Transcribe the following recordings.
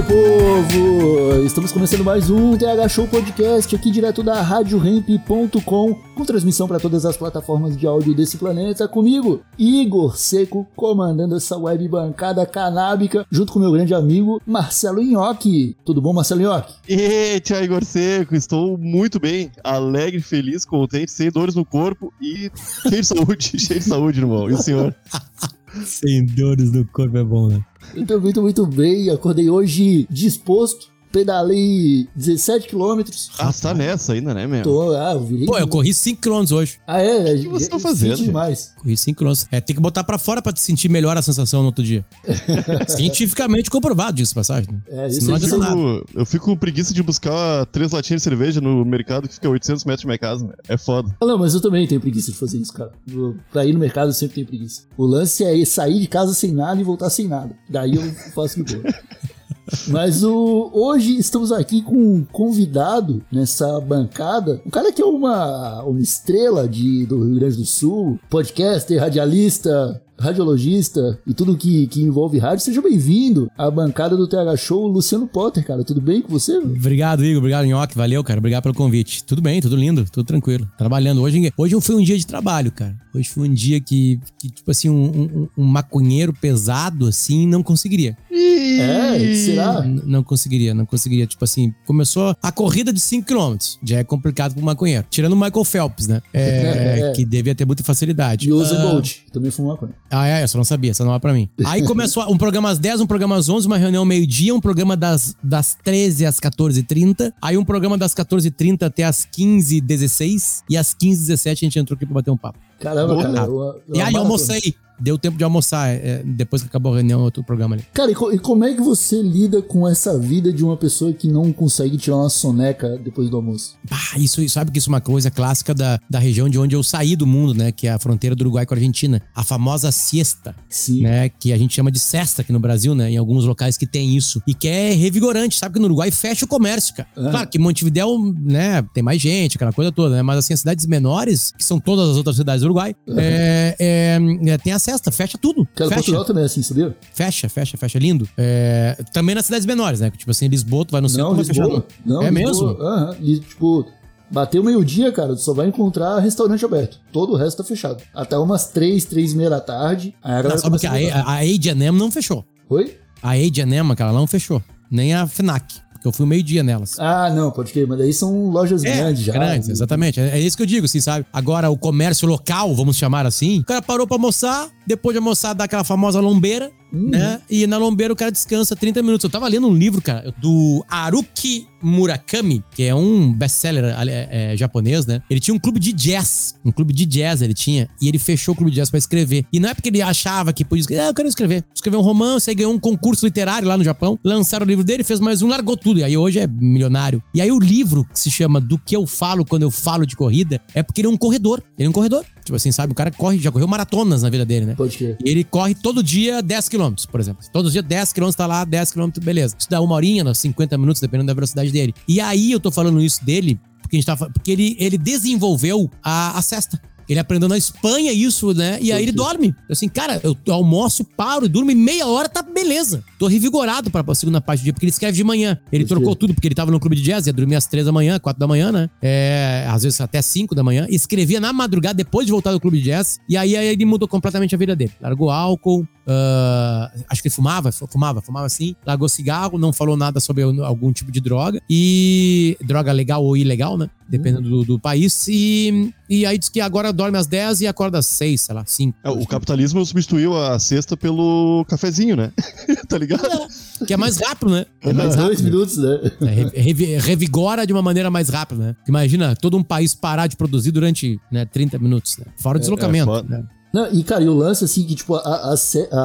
Meu povo! Estamos começando mais um TH Show Podcast aqui direto da RadioRamp.com com transmissão para todas as plataformas de áudio desse planeta. Comigo, Igor Seco, comandando essa web bancada canábica, junto com meu grande amigo Marcelo Nhoque. Tudo bom, Marcelo Nhoque? Eita, Igor Seco, estou muito bem, alegre, feliz, contente, sem dores no corpo e cheio de saúde, cheio de saúde, irmão. E o senhor? Sem dores no corpo é bom, né? Muito, muito, muito bem. Acordei hoje disposto. Pedalei 17 quilômetros. Ah, você tá nessa ainda, né, meu? Tô, ah, eu virei. Pô, eu corri 5km hoje. Ah, é? O que você tá fazendo, demais. Corri 5km. É, tem que botar pra fora pra te sentir melhor a sensação no outro dia. Cientificamente comprovado disso, passagem. né? É, isso aí não nada. Eu, eu fico com preguiça de buscar três latinhas de cerveja no mercado que fica a 800 metros de minha casa. meu. É foda. Ah, Não, mas eu também tenho preguiça de fazer isso, cara. Eu- Pra ir no mercado eu sempre tenho preguiça. O lance é ir sair de casa sem nada e voltar sem nada. Daí eu faço de boa. Mas o, hoje estamos aqui com um convidado nessa bancada. Um cara que é uma, uma estrela de, do Rio Grande do Sul, podcaster, radialista, radiologista e tudo que, que envolve rádio. Seja bem-vindo à bancada do TH Show, Luciano Potter, cara. Tudo bem com você? Obrigado, Igor. Obrigado, Nhoque. Valeu, cara. Obrigado pelo convite. Tudo bem, tudo lindo, tudo tranquilo. Trabalhando. Hoje, hoje foi um dia de trabalho, cara. Hoje foi um dia que, que tipo assim, um, um- um maconheiro pesado, assim, não conseguiria. É, será? N- Não conseguiria, não conseguiria. Tipo assim, começou a corrida de 5km. Já é complicado pro maconheiro. Tirando o Michael Phelps, né? É, É. Que devia ter muita facilidade. E o Usain Ah, Bolt, que também fuma maconha. Ah, é, eu só não sabia, essa não é pra mim. Aí começou um programa às 10, um programa às 11, uma reunião meio-dia, um programa das, das 13 às 14h30, aí um programa das 14h30 até às 15h16, e às 15h17 a gente entrou aqui pra bater um papo. Caramba, Boa. cara. eu- eu E aí eu almocei. Deu tempo de almoçar é, depois que acabou a reunião, outro programa ali. Cara, e, co- e como é que você lida com essa vida de uma pessoa que não consegue tirar uma soneca depois do almoço? Ah, isso, sabe que isso é uma coisa clássica da, da região de onde eu saí do mundo, né? Que é a fronteira do Uruguai com a Argentina. A famosa siesta. Sim. né? Que a gente chama de cesta aqui no Brasil, né? Em alguns locais que tem isso. E que é revigorante. Sabe que no Uruguai fecha o comércio, cara. Ah. Claro que Montevidéu, né? Tem mais gente, aquela coisa toda, né? Mas assim, as cidades menores, que são todas as outras cidades do Uruguai, é, é, é, tem a cesta, fecha tudo. Cara, fecha. Portugal também é assim, sabia? Fecha, fecha, fecha. Lindo. É, também nas cidades menores, né? Tipo assim, Lisboa, tu vai no centro, não, vai fechar. Lisboa. Não, é Lisboa. mesmo? Aham. Li- Tipo, bateu meio-dia, cara, tu só vai encontrar restaurante aberto. Todo o resto tá fechado. Até umas três, três e meia da tarde. Aí a Não, começa a, a, a H&M não fechou. Oi? A H&M, aquela não fechou. Nem a FNAC. Porque eu fui meio-dia nelas. Ah, não, pode crer, mas daí são lojas grandes já. É, Grandes, exatamente. É, é isso que eu digo, assim, sabe? Agora, o comércio local, vamos chamar assim, o cara parou pra almoçar, depois de almoçar, dá aquela famosa lombeira, Uhum. né? E na lombeira o cara descansa 30 minutos. Eu tava lendo um livro, cara, do Haruki Murakami, que é um best-seller é, é, japonês, né? Ele tinha um clube de jazz. Um clube de jazz ele tinha. E ele fechou o clube de jazz pra escrever. E não é porque ele achava que podia escrever. Ah, eu quero escrever. Escreveu um romance, aí ganhou um concurso literário lá no Japão. Lançaram o livro dele, fez mais um, largou tudo. E aí hoje é milionário. E aí o livro, que se chama Do que eu falo quando eu falo de corrida, é porque ele é um corredor. Ele é um corredor. Tipo assim, sabe? O cara corre, já correu maratonas na vida dele, né? Pode crer. E ele corre todo dia 10 km, por exemplo. Todo dia 10 km tá lá, 10 km, beleza. Isso dá uma horinha, né, 50 minutos, dependendo da velocidade dele. E aí eu tô falando isso dele, porque, a gente tá, fa- porque ele, ele desenvolveu a, a cesta. Ele aprendeu na Espanha isso, né? E aí ele dorme. Assim, cara, eu almoço, paro, durmo e meia hora, tá beleza. Tô revigorado pra, segunda parte do dia, porque ele escreve de manhã. Ele trocou tudo, porque ele tava no clube de jazz, ia dormir às três da manhã, quatro da manhã, né? É, às vezes até cinco da manhã. Escrevia na madrugada, depois de voltar do clube de jazz. E aí, aí ele mudou completamente a vida dele. Largou álcool, ah, acho que ele fumava, fu- fumava, fumava assim. Largou cigarro, não falou nada sobre algum tipo de droga. E droga legal ou ilegal, né? Dependendo do, do país. E, e aí diz que agora dorme às 10 e acorda às 6, sei lá, 5. É, o capitalismo substituiu a cesta pelo cafezinho, né? tá ligado? Que é mais rápido, né? É mais Dois rápido. minutos, né? É, re- revi- revigora de uma maneira mais rápida, né? Imagina todo um país parar de produzir durante né, 30 minutos, né? Fora o deslocamento. foda. né? Não, e, cara, e o lance, assim, que, tipo, a, a,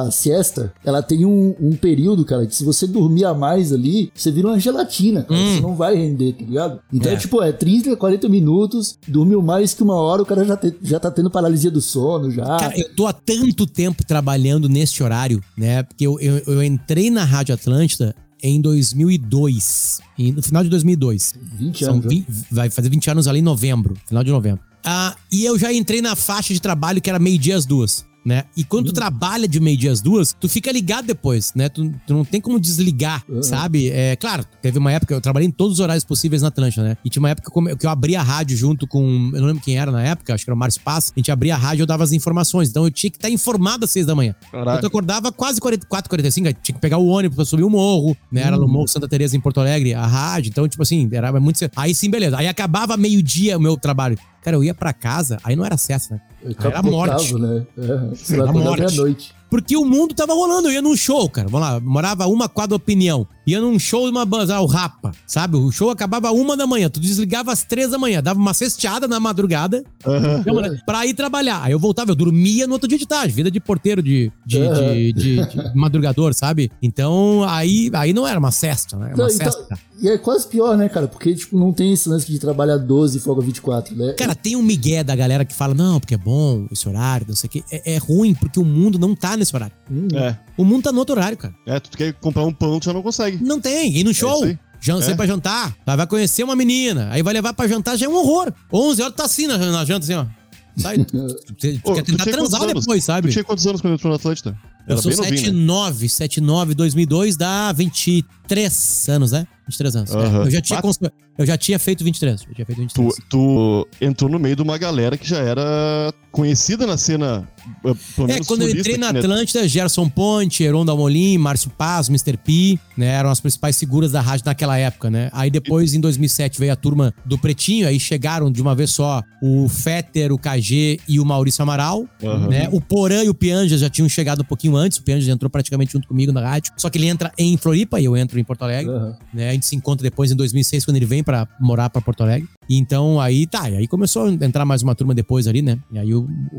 a siesta, ela tem um, um período, cara, que se você dormir a mais ali, você vira uma gelatina, cara. Hum. Você não vai render, tá ligado? Então, É. tipo, é 30, 40 minutos, dormiu mais que uma hora, o cara já, te- já tá tendo paralisia do sono, já. Cara, eu tô há tanto tempo trabalhando neste horário, né? Porque eu, eu, eu entrei na Rádio Atlântida em 2002. E no final de 2002. 20 São anos, né? 20 vai fazer 20 anos ali em novembro, final de novembro. Ah, e eu já entrei na faixa de trabalho que era meio-dia às duas. Né? E quando tu trabalha de meio-dia às duas, tu fica ligado depois, né? Tu, tu não tem como desligar, sabe? É claro, teve uma época, eu trabalhei em todos os horários possíveis na Atlântida, né? E tinha uma época como- que eu abria a rádio junto com. Eu não lembro quem era na época, acho que era o Márcio Paz. A gente abria a rádio e eu dava as informações. Então eu tinha que estar informado às seis da manhã. Caraca. Então eu acordava quase 44, 45, aí tinha que pegar o ônibus pra subir o morro, né? Era no Morro Santa Teresa em Porto Alegre, a rádio. Então, tipo assim, era muito. Aí sim, beleza. Aí acabava meio-dia o meu trabalho. Cara, eu ia pra casa, aí não era acesso, né? Aí Era morte. Né? É, você Era morte. meia-noite. Porque o mundo tava rolando. Eu ia num show, cara. Vamos lá, morava uma quadra opinião. Ia num show de uma banda, ah, o Rapa, sabe? O show acabava uma da manhã. Tu desligava às três da manhã. Dava uma cesteada na madrugada Aham. pra ir trabalhar. Aí eu voltava, eu dormia no outro dia de tarde. Vida de porteiro, de, de, de, de- de madrugador, sabe? Então, aí, aí não era uma cesta, né? Era uma então- cesta. E é quase pior, né, cara? Porque, tipo, não tem esse lance de trabalhar 12 e folga 24, né? Cara, tem um migué da galera que fala, não, porque é bom esse horário, não sei o quê. É, é ruim porque o mundo não tá nesse horário. Hum, É. O mundo tá no outro horário, cara. É, tu quer comprar um pão, tu já não consegue. Não tem. E no show, isso aí. jan- É. pra jantar, aí vai conhecer uma menina, aí vai levar pra jantar, já é um horror. 11 horas tá assim na, na janta, assim, ó. Sai, tu, tu- tu Ô, quer tentar transar depois, sabe? Tu tinha quantos anos quando entrou na Atlântida? Eu Era sou bem novinho, né? 79, 79, 2002, dá 23 anos, né? 23 anos. É, Aham. eu, já tinha cons- eu já tinha feito 23. Eu tinha feito 23. Tu, tu entrou no meio de uma galera que já era conhecida na cena, eh, É, quando eu entrei na né? Atlântida, Gerson Ponte, Heron Dalmolin, Márcio Paz, Mr. P, né? Eram as principais figuras da rádio naquela época, né? Aí depois, em 2007, veio a turma do Pretinho, aí chegaram de uma vez só o Fetter, o KG e o Maurício Amaral, Aham. né? O Porã e o Pianjas já tinham chegado um pouquinho antes, o Pianjas entrou praticamente junto comigo na rádio, só que ele entra em Floripa e eu entro em Porto Alegre, aham. né? Gente se encontra depois em 2006, quando ele vem pra morar pra Porto Alegre. E então, aí tá, e aí começou a entrar mais uma turma depois ali, né? E aí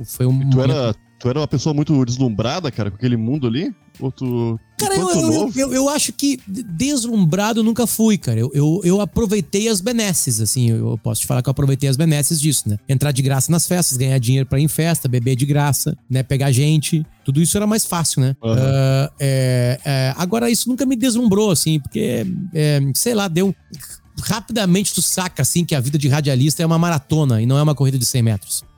foi um... Tu momento- era, tu era uma pessoa muito deslumbrada, cara, com aquele mundo ali? Ou tu. Cara, eu, eu, eu, eu- acho que de- deslumbrado eu nunca fui, cara. Eu, eu, eu aproveitei as benesses, assim. Eu, posso te falar que eu aproveitei as benesses disso, né? Entrar de graça nas festas, ganhar dinheiro pra ir em festa, beber de graça, né? Pegar gente. Tudo isso era mais fácil, né? Aham. Ah, é, é, agora, isso nunca me deslumbrou, assim, porque, é, sei lá, deu. Rapidamente tu saca, assim, que a vida de radialista é uma maratona e não é uma corrida de 100 metros.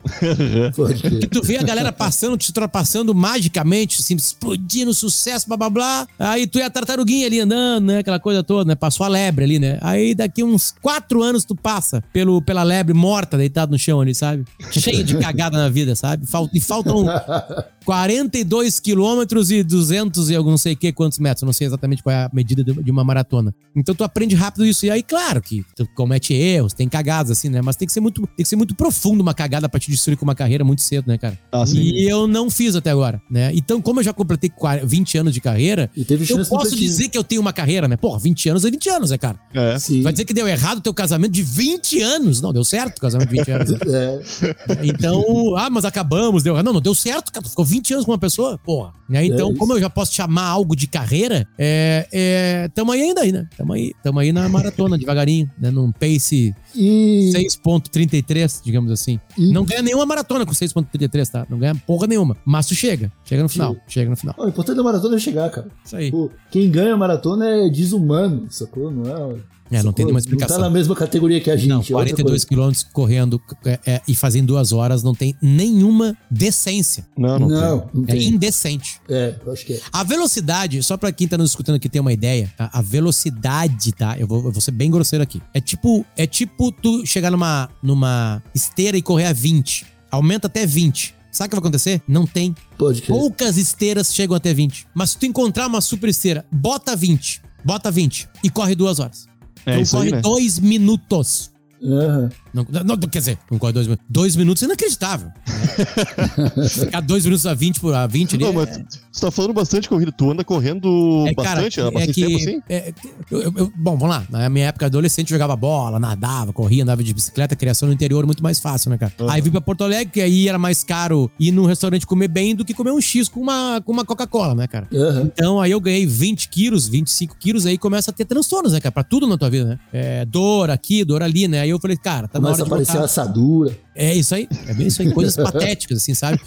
Que tu vê a galera passando, te ultrapassando magicamente, assim, explodindo sucesso, blá blá blá. Aí tu e a tartaruguinha ali andando, né? Aquela coisa toda, né? Passou a lebre ali, né? Aí daqui uns quatro anos tu passa pelo, pela lebre morta, deitado no chão ali, sabe? Cheio de cagada na vida, sabe? Falta, e faltam 42 quilômetros e 200 e algum não sei que quantos metros. Não sei exatamente qual é a medida de uma maratona. Então tu aprende rápido isso. E aí, claro que tu comete erros, tem cagadas assim, né? Mas tem que ser muito, tem que ser muito profundo uma cagada pra te destruir com uma carreira muito cedo, né, cara? Ah, sim. E eu não fiz até agora, né? Então, como eu já completei 40 20 anos de carreira, teve eu posso dizer que eu tenho uma carreira, né? Porra, 20 anos é 20 anos, né, cara? É. Sim. Vai dizer que deu errado o teu casamento de 20 anos. Não, deu certo o casamento de 20 anos. né? É, Então, ah, mas acabamos, deu errado. Não, não deu certo, cara. Tu ficou 20 anos com uma pessoa, porra. Né? Então, É como eu já posso chamar algo de carreira, é, é, tamo aí ainda aí, né? Tamo aí, tamo aí na maratona, devagarinho, né? Num pace e, 6.33, digamos assim. e- Não ganha nenhuma maratona com 6.33, tá? Não ganha porra nenhuma. Mas tu chega. Chega no final. Chega no final. O importante da maratona é chegar, cara. Isso aí. Pô, quem ganha a maratona é desumano, sacou? Não é. É, não tem nenhuma explicação. Não tá na mesma categoria que a gente. Não, é outra 42 coisa. quilômetros correndo é, é, e fazendo duas horas não tem nenhuma decência. Não, não, Não, tem. não É tem. indecente. É, eu acho que é. A velocidade, só pra quem tá nos escutando aqui ter uma ideia, tá? A velocidade, tá? Eu vou, eu vou ser bem grosseiro aqui. É tipo, é tipo tu chegar numa, numa esteira e correr a 20. Aumenta até 20. Sabe o que vai acontecer? Não tem. Pode crer. Poucas esteiras chegam até 20. Mas se tu encontrar uma super esteira, bota 20. Bota 20 e corre duas horas. É então isso aí, corre né? dois minutos. Aham. Não, não, quer dizer, não corre dois minutos. Dois minutos é inacreditável. Ficar dois minutos a 20 por a 20 ali. Não, é- mas você tá falando bastante corrida. Tu anda correndo É, cara, bastante, há é bastante que- tempo assim? é que- eu- eu- eu- bom, vamos lá. Na minha época adolescente, eu jogava bola, nadava, corria, andava de bicicleta, criação no interior, muito mais fácil, né, cara? Aí vim pra Porto Alegre, que aí era mais caro ir num restaurante comer bem do que comer um X com uma, com uma Coca-Cola, né, cara? Aham. Então aí eu ganhei 20 quilos, 25 quilos, aí começa a ter transtornos, né, cara? Pra tudo na tua vida, né? É, dor aqui, dor ali, né? Aí eu falei, cara, tá Começa a aparecer voltar. assadura. É isso aí, é bem isso aí, coisas patéticas, assim, sabe?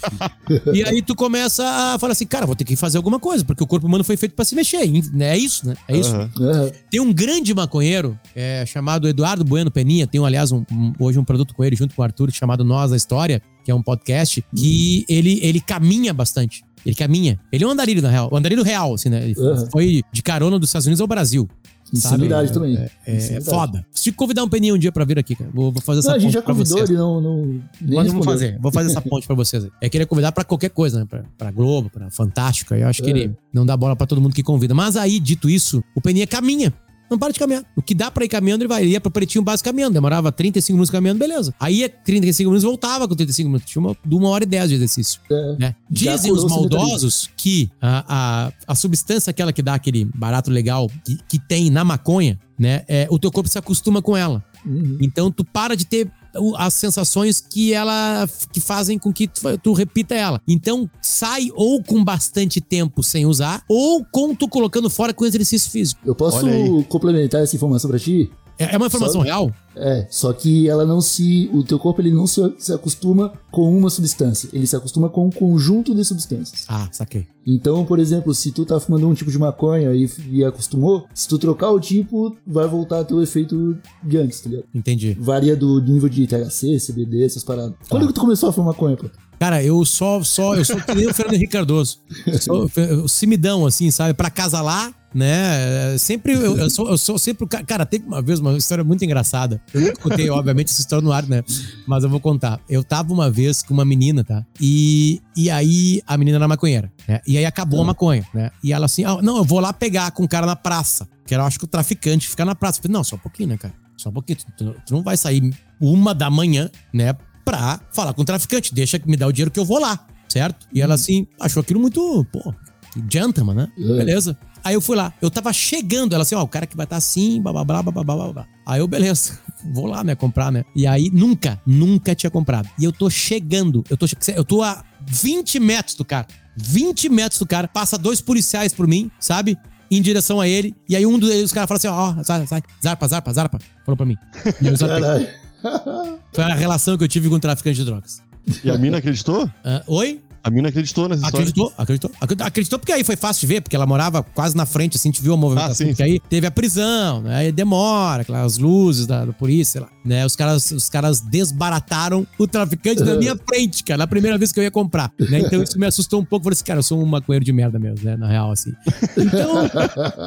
E aí tu começa a falar assim, cara, vou ter que fazer alguma coisa, porque o corpo humano foi feito pra se mexer, né? É isso, né? É isso. Aham. Tem um grande maconheiro é, chamado Eduardo Bueno Peninha, tem aliás um- um- hoje um produto com ele junto com o Arthur chamado Nós a História, que é um podcast, que ele, ele caminha bastante. Ele caminha. Ele é um andarilho, na real. Um andarilho real, assim, né? Ele Uhum. foi de carona dos Estados Unidos ao Brasil. Insanidade Sabe? também. É, é Insanidade. foda. Se convidar um Peninha um dia pra vir aqui, cara, vou, vou fazer essa Não, a gente ponte já convidou, ele não, não Mas vamos fazer, vou fazer essa ponte pra vocês. aí. É que ele é convidar pra qualquer coisa, né? Pra, pra Globo, pra Fantástico. aí Eu acho que É. ele não dá bola pra todo mundo que convida. Mas aí, dito isso, o Peninha caminha. Não para de caminhar. O que dá pra ir caminhando, ele vai. Ele ia pro Pretinho Básico caminhando. Demorava 35 minutos caminhando, beleza. Aí ia 35 minutos, voltava com 35 minutos. Tinha uma, de uma hora e 10 de exercício. É. né? Dizem os maldosos que a, a, a substância aquela que dá aquele barato legal que, que tem na maconha, né? É, o teu corpo se acostuma com ela. Uhum. Então tu para de ter as sensações que ela que fazem com que tu, tu repita ela. Então sai ou com bastante tempo sem usar ou com tu colocando fora com exercício físico. Eu posso complementar essa informação pra ti? É é uma informação Sabe? real? É, só que ela não se. O teu corpo ele não se, se acostuma com uma substância, ele se acostuma com um conjunto de substâncias. Ah, saquei. Então, por exemplo, se tu tá fumando um tipo de maconha e, e acostumou, se tu trocar o tipo, vai voltar o efeito de antes, tá ligado? Entendi. Varia do nível de THC, CBD, essas paradas. Quando que tu começou a fumar maconha, pô? Cara, eu só, só, eu sou que nem o Fernando Henrique Cardoso. Sou, eu, simidão, assim, sabe? Pra casa lá, né? É, Sempre, eu, eu sou, eu sou sempre Cara, teve uma vez uma história muito engraçada. Eu nunca contei, obviamente, essa história no ar, né? Mas eu vou contar. Eu tava uma vez com uma menina, tá? E, e aí a menina era maconheira, né? E aí acabou a maconha, né? E ela assim, ah, não, eu vou lá pegar com o cara na praça. Que era, acho que o traficante fica na praça. Eu falei, não, só um pouquinho, né, cara? Só um pouquinho. Tu- tu não vai sair uma da manhã, né? Pra falar com o traficante. Deixa que me dá o dinheiro que eu vou lá, certo? E ela assim, achou aquilo muito, pô, gentleman, né? É. Beleza. Aí eu fui lá, eu tava chegando, ela assim, ó, o cara que vai estar assim, blá, blá, blá, blá, blá, blá, blá. Aí eu, beleza, vou lá, né, comprar, né? E aí, nunca, nunca tinha comprado. E eu tô chegando, eu tô, eu tô a 20 metros do cara, 20 metros do cara, passa dois policiais por mim, sabe? Em direção a ele, e aí um dos caras fala assim, ó, ó, sai, sai, zarpa, zarpa, zarpa, falou pra mim. E eu. Foi a relação que eu tive com o traficante de drogas. E a mina acreditou? Ah, Oi? A mina acreditou nessa história. Acreditou, acreditou, acreditou. Acreditou porque aí foi fácil de ver, porque ela morava quase na frente, assim, a gente viu a movimentação. Ah, sim, porque aí teve a prisão, né? Aí demora, aquelas luzes da, da polícia, sei lá. Né? Os caras, os caras desbarataram o traficante na minha frente, cara, na primeira vez que eu ia comprar. Né? Então isso me assustou um pouco. Falei assim, cara, eu sou um maconheiro de merda mesmo, né? Na real, assim. Então,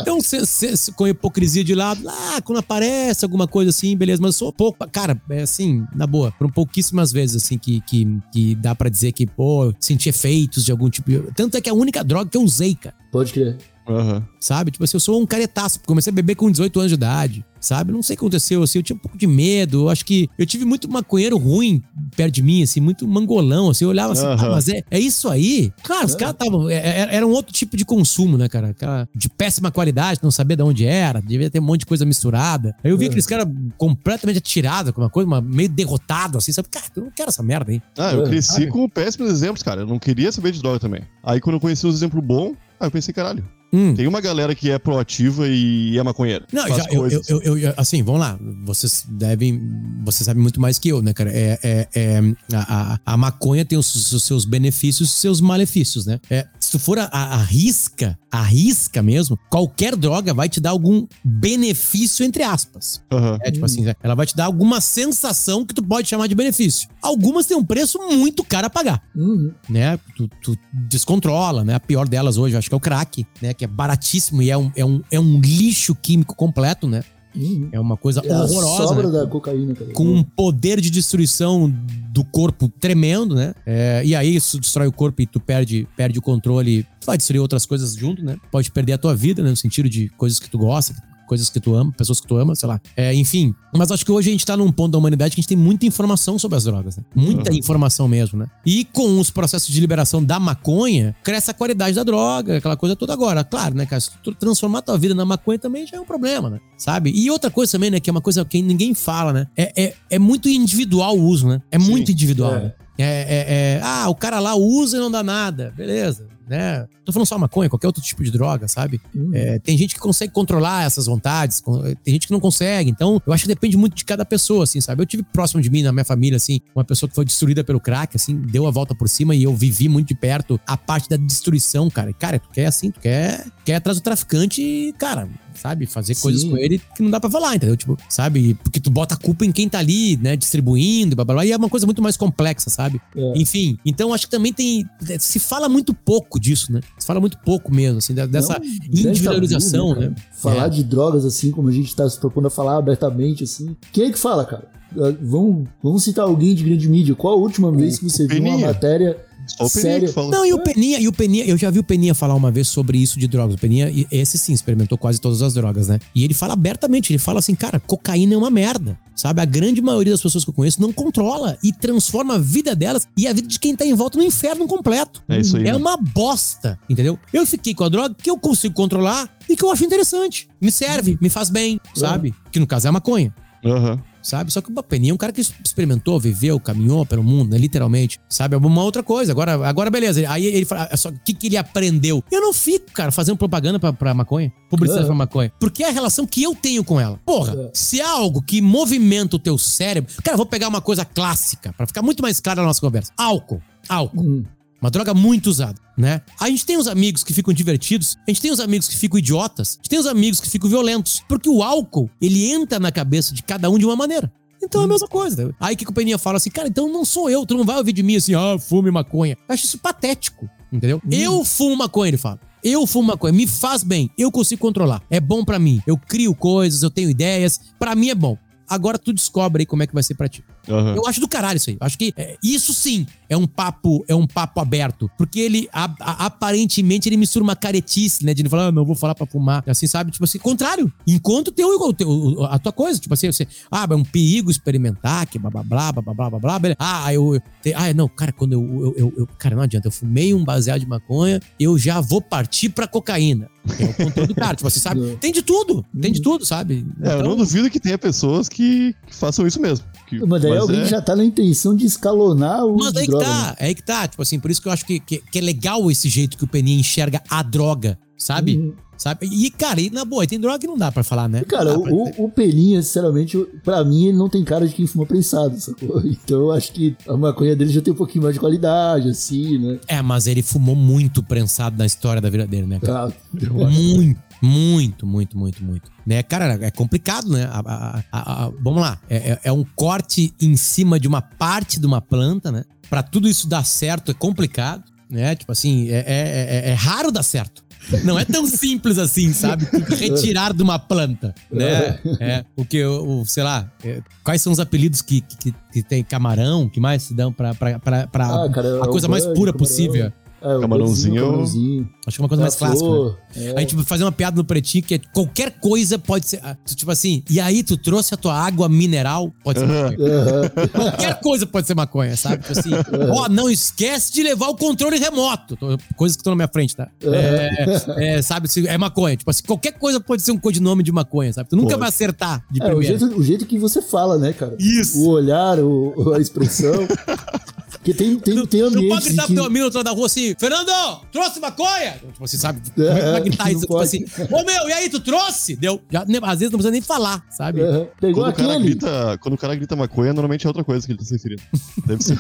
então cê- cê- com hipocrisia de lado, ah, quando aparece alguma coisa assim, beleza, mas eu sou pouco. Cara, é assim, na boa, foram pouquíssimas vezes, assim, que, que, que dá pra dizer que, pô, senti efeitos de algum tipo. Tanto é que é a única droga que eu usei, cara. Pode crer. Aham. Sabe? Tipo assim, eu sou um caretaço. Comecei a beber com 18 anos de idade. Sabe? Não sei o que aconteceu, assim. Eu tinha um pouco de medo. Eu acho que eu tive muito maconheiro ruim perto de mim, assim, muito mangolão, assim. Eu olhava assim, Aham. ah, mas é, é isso aí? Claro, os caras estavam. é- é- Era um outro tipo de consumo, né, cara? Aquela de péssima qualidade, não sabia de onde era, devia ter um monte de coisa misturada. Aí eu vi aqueles caras completamente atirados com uma coisa, uma- meio derrotado, assim, sabe? Cara, eu não quero essa merda, hein? Ah, eu É, cresci sabe? com péssimos exemplos, cara. Eu não queria saber de droga também. Aí quando eu conheci os exemplos bons, aí eu pensei, caralho, Hum. tem uma galera que é proativa e é maconheira. Não, já, eu, eu, eu, eu- assim, vamos lá. Vocês devem. Você sabe muito mais que eu, né, cara? É, é, é, a, a, a maconha tem os, os seus benefícios e seus malefícios, né? É, se tu for a, a, a risca, a risca mesmo, qualquer droga vai te dar algum benefício, entre aspas. Aham. É tipo assim, ela vai te dar alguma sensação que tu pode chamar de benefício. Algumas têm um preço muito caro a pagar Uhum. né? Tu, tu descontrola, né? A pior delas hoje, eu acho que é o crack, né? Que é baratíssimo e é um, é um, é um lixo químico completo, né? Uhum. É uma coisa É a horrorosa, sobra né? da cocaína, cara. Com um poder de destruição do corpo tremendo, né? É, e aí isso destrói o corpo e tu perde, perde o controle. Tu vai destruir outras coisas junto, né? Pode perder a tua vida, né? No sentido de coisas que tu gosta, coisas que tu ama, pessoas que tu ama, sei lá. É, enfim. Mas acho que hoje a gente tá num ponto da humanidade que a gente tem muita informação sobre as drogas, né? Muita informação mesmo, né? E com os processos de liberação da maconha, cresce a qualidade da droga, aquela coisa toda agora. Claro, né, cara? Se tu transformar tua vida na maconha também já é um problema, né? Sabe? E outra coisa também, né, que é uma coisa que ninguém fala, né? É, é, é muito individual o uso, né? É muito individual. É. né? É, é, é, ah, o cara lá usa e não dá nada. Beleza, né? Tô falando só maconha, qualquer outro tipo de droga, sabe? É, tem gente que consegue controlar essas vontades, con- tem gente que não consegue. Então, eu acho que depende muito de cada pessoa, assim, sabe? Eu tive próximo de mim, na minha família, assim, uma pessoa que foi destruída pelo crack, assim, deu a volta por cima e eu vivi muito de perto a parte da destruição, cara. Cara, tu quer assim, tu quer, quer atrás do traficante e, cara, sabe? Fazer coisas Sim. com ele que não dá pra falar, entendeu? Tipo, sabe? Porque tu bota a culpa em quem tá ali, né? Distribuindo, blá blá blá. E é uma coisa muito mais complexa, sabe? É. Enfim, então acho que também tem. Se fala muito pouco disso, né? Se fala muito pouco mesmo, assim, dessa grande individualização, tabu, né? cara? Falar É. de drogas assim, como a gente tá se propondo a falar abertamente, assim. Quem é que fala, cara? Ah, Vamos, vamos citar alguém de grande mídia. Qual a última vez que você viu uma matéria Só o Peninha séria? que fala. Não, e o Peninha, e o Peninha, eu já vi o Peninha falar uma vez sobre isso de drogas. O Peninha, esse sim, experimentou quase todas as drogas, né? E ele fala abertamente, ele fala assim, cara, cocaína é uma merda. Sabe? A grande maioria das pessoas que eu conheço não controla e transforma a vida delas e a vida de quem tá em volta no inferno completo. É isso aí. É né? uma bosta, entendeu? Eu fiquei com a droga que eu consigo controlar e que eu acho interessante. Me serve, me faz bem, sabe? Que no caso é a maconha. Aham. Sabe? Só que o Peninha é um cara que experimentou, viveu, caminhou pelo mundo, né? Literalmente. Sabe? É uma outra coisa. Agora, agora beleza. Aí ele fala, só o que, que ele aprendeu? Eu não fico, cara, fazendo propaganda pra, pra maconha. Publicidade É. pra maconha. Porque é a relação que eu tenho com ela. Porra, É. se é algo que movimenta o teu cérebro. Cara, eu vou pegar uma coisa clássica, pra ficar muito mais clara na nossa conversa. Álcool. Álcool. Hum. Uma droga muito usada, né? A gente tem os amigos que ficam divertidos, a gente tem os amigos que ficam idiotas, a gente tem os amigos que ficam violentos. Porque o álcool, ele entra na cabeça de cada um de uma maneira. Então é a mesma coisa. Aí que o Peninha fala assim, cara, então não sou eu, tu não vai ouvir de mim assim, ah, fume maconha. Eu acho isso patético, entendeu? Eu fumo maconha, ele fala. Eu fumo maconha, me faz bem, eu consigo controlar. É bom pra mim. Eu crio coisas, eu tenho ideias, pra mim é bom. Agora tu descobre aí como é que vai ser pra ti. Aham. Eu acho do caralho isso aí. Eu acho que é, isso sim é um papo, é um papo aberto. Porque ele, a- a- aparentemente, ele mistura uma caretice, né? De ele falar, ah, não vou falar pra fumar. Assim, sabe? Tipo assim, contrário. Enquanto tem o, teu- a tua coisa. Tipo assim, você, ah, é um perigo experimentar, que blá blá blá, blá blá blá blá blá. Ah, eu, eu te- ah, não, cara, quando eu, eu, eu- eu- Cara, não adianta. Eu fumei um baseado de maconha, eu já vou partir pra cocaína. É o controle do cara. Tipo assim, sabe? Tem de tudo. Tem de tudo, sabe? É, eu não duvido que tenha pessoas que, que façam isso mesmo. Que- Mas daí alguém é- já tá na intenção de escalonar o Mas aí que droga, tá, né? é aí que tá. Tipo assim, por isso que eu acho que, que, que é legal esse jeito que o Peninha enxerga a droga, sabe? Uhum. Sabe? E, cara, e na boa, tem droga que não dá pra falar, né? Cara, o, pra- o, o Peninha, sinceramente, pra mim, ele não tem cara de quem fuma prensado, sacou? Então eu acho que a maconha dele já tem um pouquinho mais de qualidade, assim, né? É, mas ele fumou muito prensado na história da vida dele, né? cara? Ah. Muito, muito, muito, muito, muito. Né, cara, é complicado, né? A- a- a- vamos lá, é, é- é um corte em cima de uma parte de uma planta, né? Pra tudo isso dar certo é complicado, né? Tipo assim, é, é- é- é raro dar certo. Não é tão simples assim, sabe? Retirar de uma planta, né? É, o que, o, sei lá, é, quais são os apelidos que, que, que tem camarão, que mais se dão pra, pra, pra, pra Ah, cara, a coisa mais pura camarão. É, o Camarãozinho, camarãozinho. Acho que é uma coisa mais a clássica. né? é. A gente vai fazer uma piada no pretinho que é qualquer coisa pode ser. ah, Tipo assim, e aí tu trouxe a tua água mineral, pode ser maconha. Aham. Qualquer coisa pode ser maconha, sabe? Tipo assim, ó, não esquece de levar o controle remoto. Coisas que estão na minha frente, tá? É, é, sabe, é maconha. Tipo assim, qualquer coisa pode ser um codinome de maconha, sabe? Tu nunca Pode. vai acertar de É, o primeira. jeito, o jeito que você fala, né, cara? Isso. O olhar, o, a expressão. Porque tem, tem, tem Tu não pode ambientes gritar pro que... teu amigo outro lado da rua assim, Fernando, trouxe maconha? Tipo assim, sabe? Como é que tu vai gritar isso? Tipo assim, ô meu, e aí, tu trouxe? Deu. Já, né, às vezes não precisa nem falar, sabe? Aham. Pegou Quando o, cara grita, quando o cara grita maconha, normalmente é outra coisa que ele tá se referindo. Deve ser.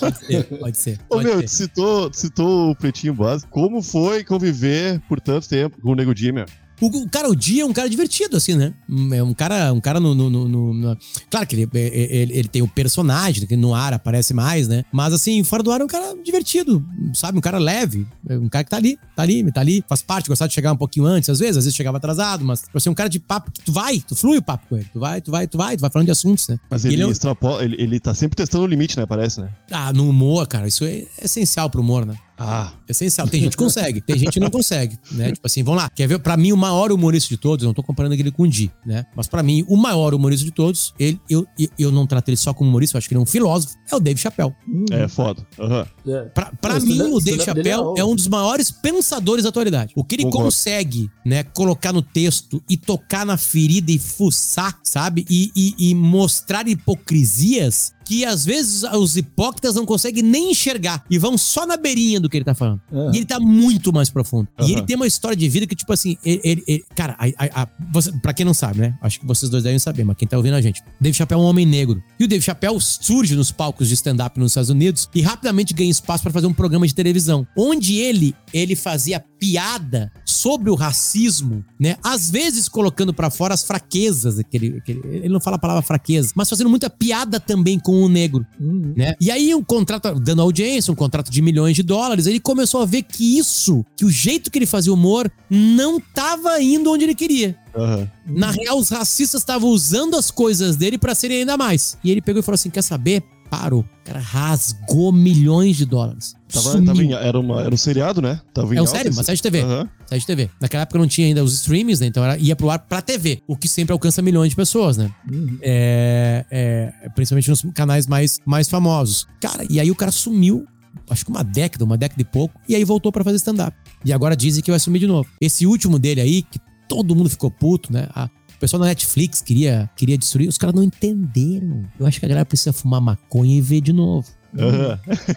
Pode ser, pode ser. Ô, Pode meu, ser. tu citou, tu citou o Pretinho Básico. Como foi conviver por tanto tempo com o Nego Di, meu? O, o cara, o Dia é um cara divertido, assim, né? Um- É um cara, um cara no. no- no- no- Claro que ele, ele, ele tem o personagem, que no ar aparece mais, né? Mas assim, fora do ar é um cara divertido, sabe? Um cara leve. É um cara que tá ali, tá ali, tá ali, faz parte, gostar de chegar um pouquinho antes, às vezes, às vezes chegava atrasado, mas tipo assim, um cara de papo que tu vai, tu flui o papo com ele. Tu vai, tu vai, tu vai, tu vai falando de assuntos, né? Mas E ele, é um- extrapola, ele, ele tá sempre testando o limite, né? Parece, né? Ah, no humor, cara, isso é essencial pro humor, né? Ah, Essencial. Tem gente que consegue, tem gente que não consegue, né? Tipo assim, vamos lá. Quer ver? Pra mim, o maior humorista de todos, eu não tô comparando ele com o Di, né? Mas pra mim, o maior humorista de todos, ele, eu, eu, eu não trato ele só como humorista, eu acho que ele é um filósofo, é o Dave Chappelle. é foda. Aham. É. Pra, mim, o Dave é Chappelle é, alto. um dos maiores pensadores da atualidade. O que ele Concordo. consegue, né, colocar no texto e tocar na ferida e fuçar, sabe? E, e- e mostrar hipocrisias que às vezes os hipócritas não conseguem nem enxergar e vão só na beirinha do que ele tá falando. É. E ele tá muito mais profundo. E Aham. ele tem uma história de vida que, tipo assim, ele. ele- ele- cara, a, a, a, você, pra quem não sabe, né? Acho que vocês dois devem saber, mas quem tá ouvindo a gente. Dave Chappelle é um homem negro. E o Dave Chappelle surge nos palcos de stand-up nos Estados Unidos e rapidamente ganha espaço pra fazer um programa de televisão. Onde ele, ele fazia piada sobre o racismo, né? Às vezes colocando pra fora as fraquezas. Aquele, aquele, ele não fala a palavra fraqueza, mas fazendo muita piada também com o negro Uhum. né? E aí um contrato, dando audiência, um contrato de milhões de dólares, ele começou a ver que isso, que o jeito que ele fazia humor, não tava indo onde ele queria. Aham. Na real, os racistas estavam usando as coisas dele pra serem ainda mais. E ele pegou e falou assim: quer saber? Parou. O cara rasgou milhões de dólares. Tava, Sumiu. tava em- era, uma, era um seriado, né? Tava em É um esse- uma série de TV. Aham. Série de TV. Naquela época não tinha ainda os streamings, né? Então era, ia pro ar pra TV, o que sempre alcança milhões de pessoas, né? Uhum. É, é, principalmente nos canais mais, mais famosos. Cara, e aí o cara sumiu, acho que uma década, uma década e pouco, e aí voltou pra fazer stand-up. E agora dizem que vai sumir de novo. Esse último dele aí, que todo mundo ficou puto, né? A- pessoal da Netflix queria, queria destruir, os caras não entenderam. Eu acho que a galera precisa fumar maconha e ver de novo.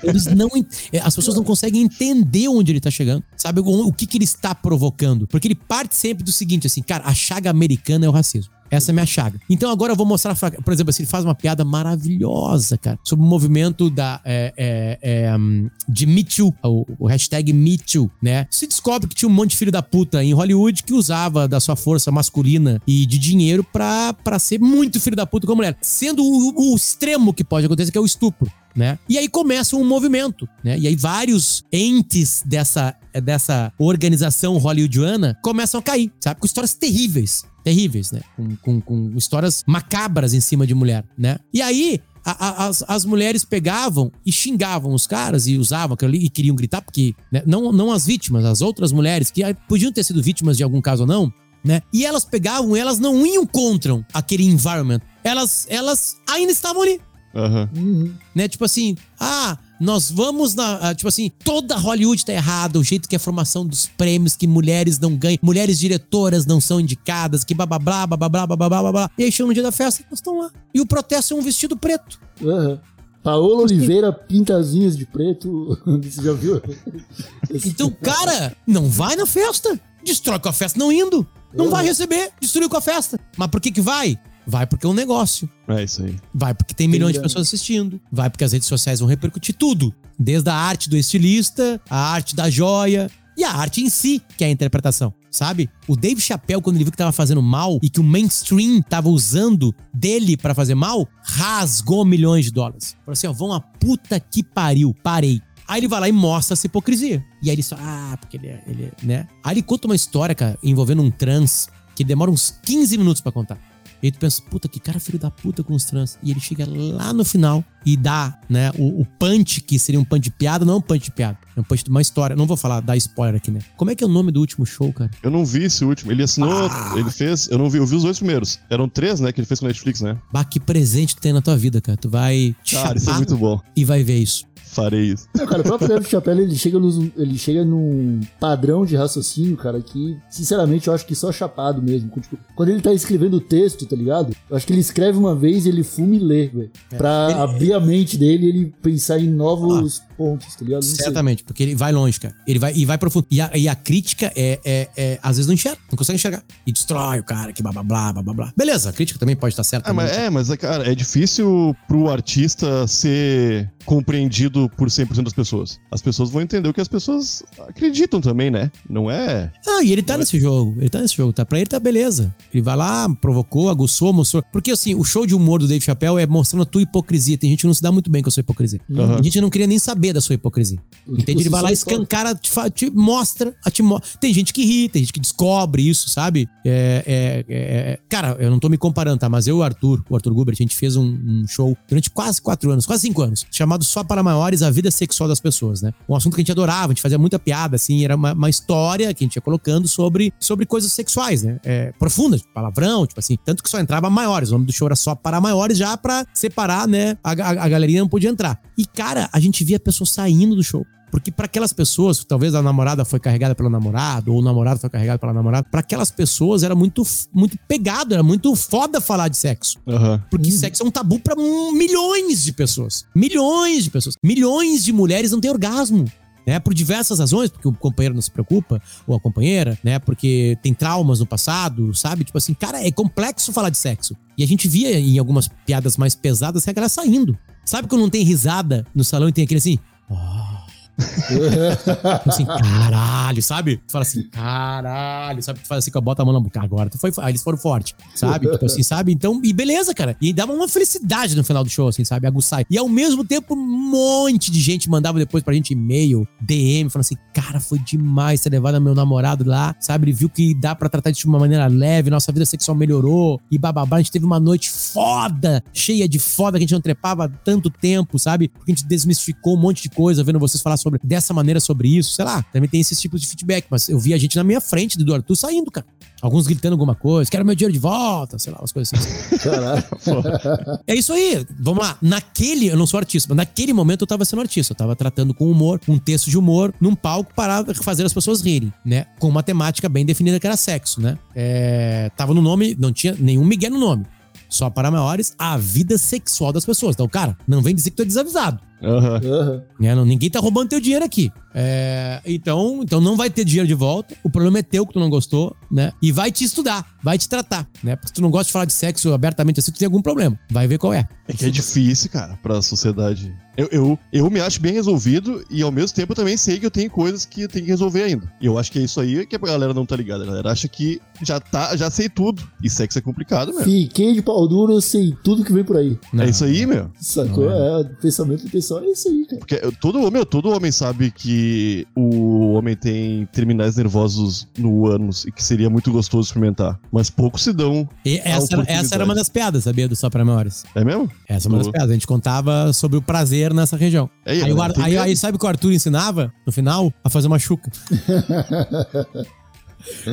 Eles não. é, As pessoas não conseguem entender onde ele tá chegando. Sabe o, o que, que ele está provocando? Porque ele parte sempre do seguinte, assim, cara, a chaga americana é o racismo. Essa é a minha chaga. Então agora eu vou mostrar, por exemplo, assim, ele faz uma piada maravilhosa, cara, sobre o movimento da, é, é, é, de Me Too, o, o hashtag Me Too, né? Se descobre que tinha um monte de filho da puta em Hollywood que usava da sua força masculina e de dinheiro pra, pra ser muito filho da puta com a mulher. Sendo o, o extremo que pode acontecer, que é o estupro. Né? E aí começa um movimento, né? E aí vários entes dessa, dessa organização hollywoodiana começam a cair, sabe? Com histórias terríveis, terríveis, né? Com, com, com histórias macabras em cima de mulher, né? E aí as, as mulheres pegavam e xingavam os caras e usavam aquilo ali e queriam gritar, porque né? não, não as vítimas, as outras mulheres que ah, podiam ter sido vítimas de algum caso ou não, né? E elas pegavam, elas não iam contra aquele environment. Elas, elas ainda estavam ali Aham. Uhum. né? Tipo assim, ah, nós vamos na. ah, Tipo assim, toda Hollywood tá errada, o jeito que é a formação dos prêmios, que mulheres não ganham, mulheres diretoras não são indicadas, que blá blá blá blá blá blá blá blá blá blá. E aí chega no dia da festa, nós estão lá. E o protesto é um vestido preto. Uhum. Paola Oliveira pinta as unhas de preto. Você já viu? Então, cara, não vai na festa. Destrói com a festa não indo. Não vai receber, destruiu com a festa. Mas por que que vai? Vai porque é um negócio. É isso aí. Vai porque tem milhões de pessoas assistindo. Vai porque as redes sociais vão repercutir tudo. Desde a arte do estilista, a arte da joia e a arte em si, que é a interpretação. Sabe? O Dave Chappelle, quando ele viu que tava fazendo mal e que o mainstream tava usando dele pra fazer mal, rasgou milhões de dólares. Falou assim: ó, vão a puta que pariu, parei. Aí ele vai lá e mostra essa hipocrisia. E aí ele só, ah, porque ele é, ele é, né? Aí ele conta uma história, cara, envolvendo um trans que demora uns 15 minutos pra contar. E aí tu pensa, puta, que cara filho da puta com os trans. E ele chega lá no final e dá, né, o, o punch, que seria um punch de piada, não é um punch de piada. É um punch de uma história. Não vou falar, dar spoiler aqui, né? Como é que é o nome do último show, cara? Eu não vi esse último. Ele assinou, Ah. ele fez. Eu não vi, eu vi os dois primeiros. Eram três, né? Que ele fez com a Netflix, né? Bah, que presente tu tem na tua vida, cara. Tu vai te Cara, isso é muito bom. e vai ver isso. Farei isso. Não, cara, o próprio Dave Chappelle, ele chega, nos, ele chega num padrão de raciocínio, cara, que, sinceramente, eu acho que só chapado mesmo. Tipo, quando ele tá escrevendo o texto, tá ligado? Eu acho que ele escreve uma vez, ele fuma e lê, velho. Pra Ele- abrir a mente dele e ele pensar em novos pontos, tá ligado? Não. Certamente, porque ele vai longe, cara. Ele vai e vai profundo. E a, e a crítica é, é, é, às vezes não enxerga, não consegue enxergar. E destrói o cara, que blá blá blá blá blá blá. Beleza, a crítica também pode estar certa. Ah, mas, também. é, mas, cara, é difícil pro artista ser compreendido por 100% das pessoas. As pessoas vão entender o que as pessoas acreditam também, né? Não é. Ah, e ele tá nesse jogo. Ele tá nesse jogo. Tá, pra ele tá beleza. Ele vai lá, provocou, aguçou, mostrou. Porque assim, o show de humor do Dave Chappelle é mostrando a tua hipocrisia. Tem gente que não se dá muito bem com a sua hipocrisia. Aham. Tem gente não queria nem saber saber da sua hipocrisia. Entende? Ele vai lá, escancara, te, te mostra, a te mo- Tem gente que ri, tem gente que descobre isso, sabe? É, é- é- cara, eu não tô me comparando, tá? Mas eu e o Arthur, o Arthur Gubert, a gente fez um, um show durante quase quatro anos, quase cinco anos, chamado Só para Maiores, a Vida Sexual das Pessoas, né? Um assunto que a gente adorava, a gente fazia muita piada, assim, era uma, uma história que a gente ia colocando sobre, sobre coisas sexuais, né? É, profundas, tipo, palavrão, tipo assim. Tanto que só entrava maiores. O nome do show era só para maiores, já pra separar, né? A, a, a galerinha não podia entrar. E, cara, a gente via pessoas saindo do show. Porque para aquelas pessoas, talvez a namorada foi carregada pelo namorado, ou o namorado foi carregado pela namorada, para aquelas pessoas era muito, muito pegado, era muito foda falar de sexo. Aham. Porque sexo é um tabu pra milhões de pessoas. Milhões de pessoas. Milhões de mulheres não têm orgasmo. Né, por diversas razões, porque o companheiro não se preocupa, ou a companheira, né? Porque tem traumas no passado, sabe? Tipo assim, cara, é complexo falar de sexo. E a gente via em algumas piadas mais pesadas a galera saindo. Sabe quando não tem risada no salão e tem aquele assim. Tipo assim, caralho, sabe? Tu fala assim, caralho, sabe? Tu faz assim bota a mão na boca. Agora tu foi. Aí eles foram fortes, sabe? Tipo assim, sabe? Então, e beleza, cara. E dava uma felicidade no final do show, assim, sabe? Aguçar. E ao mesmo tempo, um monte de gente mandava depois pra gente e-mail, DM, falando assim, cara, foi demais ter levado meu namorado lá, sabe? Ele viu que dá pra tratar de uma maneira leve, nossa vida sexual melhorou e bababá. A gente teve uma noite foda, cheia de foda, que a gente não trepava tanto tempo, sabe? Porque a gente desmistificou um monte de coisa, vendo vocês falar sobre dessa maneira sobre isso, sei lá. Também tem esses tipos de feedback, mas eu vi a gente na minha frente do Arthur saindo, cara. Alguns gritando alguma coisa, quero meu dinheiro de volta, sei lá, umas coisas assim. Caralho. É isso aí. Vamos lá. Naquele, eu não sou artista, mas naquele momento eu tava sendo artista. Eu tava tratando com humor, um texto de humor, num palco para fazer as pessoas rirem, né? Com uma temática bem definida que era sexo, né? É, tava no nome, não tinha nenhum migué no nome. Só para maiores, a vida sexual das pessoas. Então, cara, não vem dizer que tu é desavisado. Aham. Né? Não- ninguém tá roubando teu dinheiro aqui. É, então, então não vai ter dinheiro de volta. O problema é teu que tu não gostou, né? E vai te estudar, vai te tratar, né? Porque se tu não gosta de falar de sexo abertamente assim, tu tem algum problema. Vai ver qual é. É que é difícil, cara, pra sociedade. Eu, eu, eu me acho bem resolvido e ao mesmo tempo eu também sei que eu tenho coisas que eu tenho que resolver ainda. E eu acho que é isso aí que a galera não tá ligada. A galera acha que já tá, já sei tudo. E sexo é complicado, meu. Fiquei de pau duro, eu sei tudo que vem por aí. É isso aí, meu. Sacou? É, o pensamento do pessoal é isso aí, cara. Porque todo homem, todo homem sabe que o homem tem terminais nervosos no ânus e que seria muito gostoso experimentar. Mas poucos se dão. E essa, essa era uma das piadas, sabia? Do Só para Maiores. É mesmo? Essa é uma das piadas. A gente contava sobre o prazer nessa região. É, Aí, o aí, que- aí sabe o que o Arthur ensinava no final? A fazer uma chuca.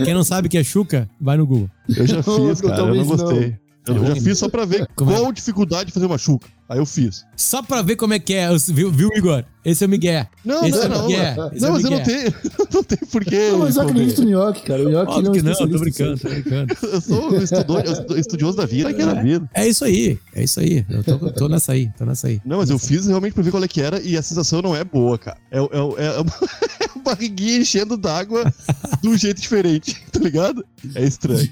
Quem não sabe o que é chuca, vai no Google. Eu já fiz, cara. Eu não gostei. Eu já fiz só pra ver Como é? qual a dificuldade de fazer uma chuca. Aí eu fiz. Só pra ver como é que é. Viu, viu Igor? Esse é o Miguel. Não, Esse não, é o não. Miguel. Não, Esse é mas eu não tenho. Não tem porquê. Não, mas eu acredito no Nhoque, cara. O Nhoque não é que não, tô especialista. brincando, tô brincando. Eu sou um estudioso, estudioso da vida aqui na vida. É isso aí, é isso aí. Eu tô, tô nessa aí, tô nessa aí. Não, mas eu fiz realmente pra ver qual é que era e a sensação não é boa, cara. É, é, é, uma barriguinha enchendo d'água de um jeito diferente, tá ligado? É estranho.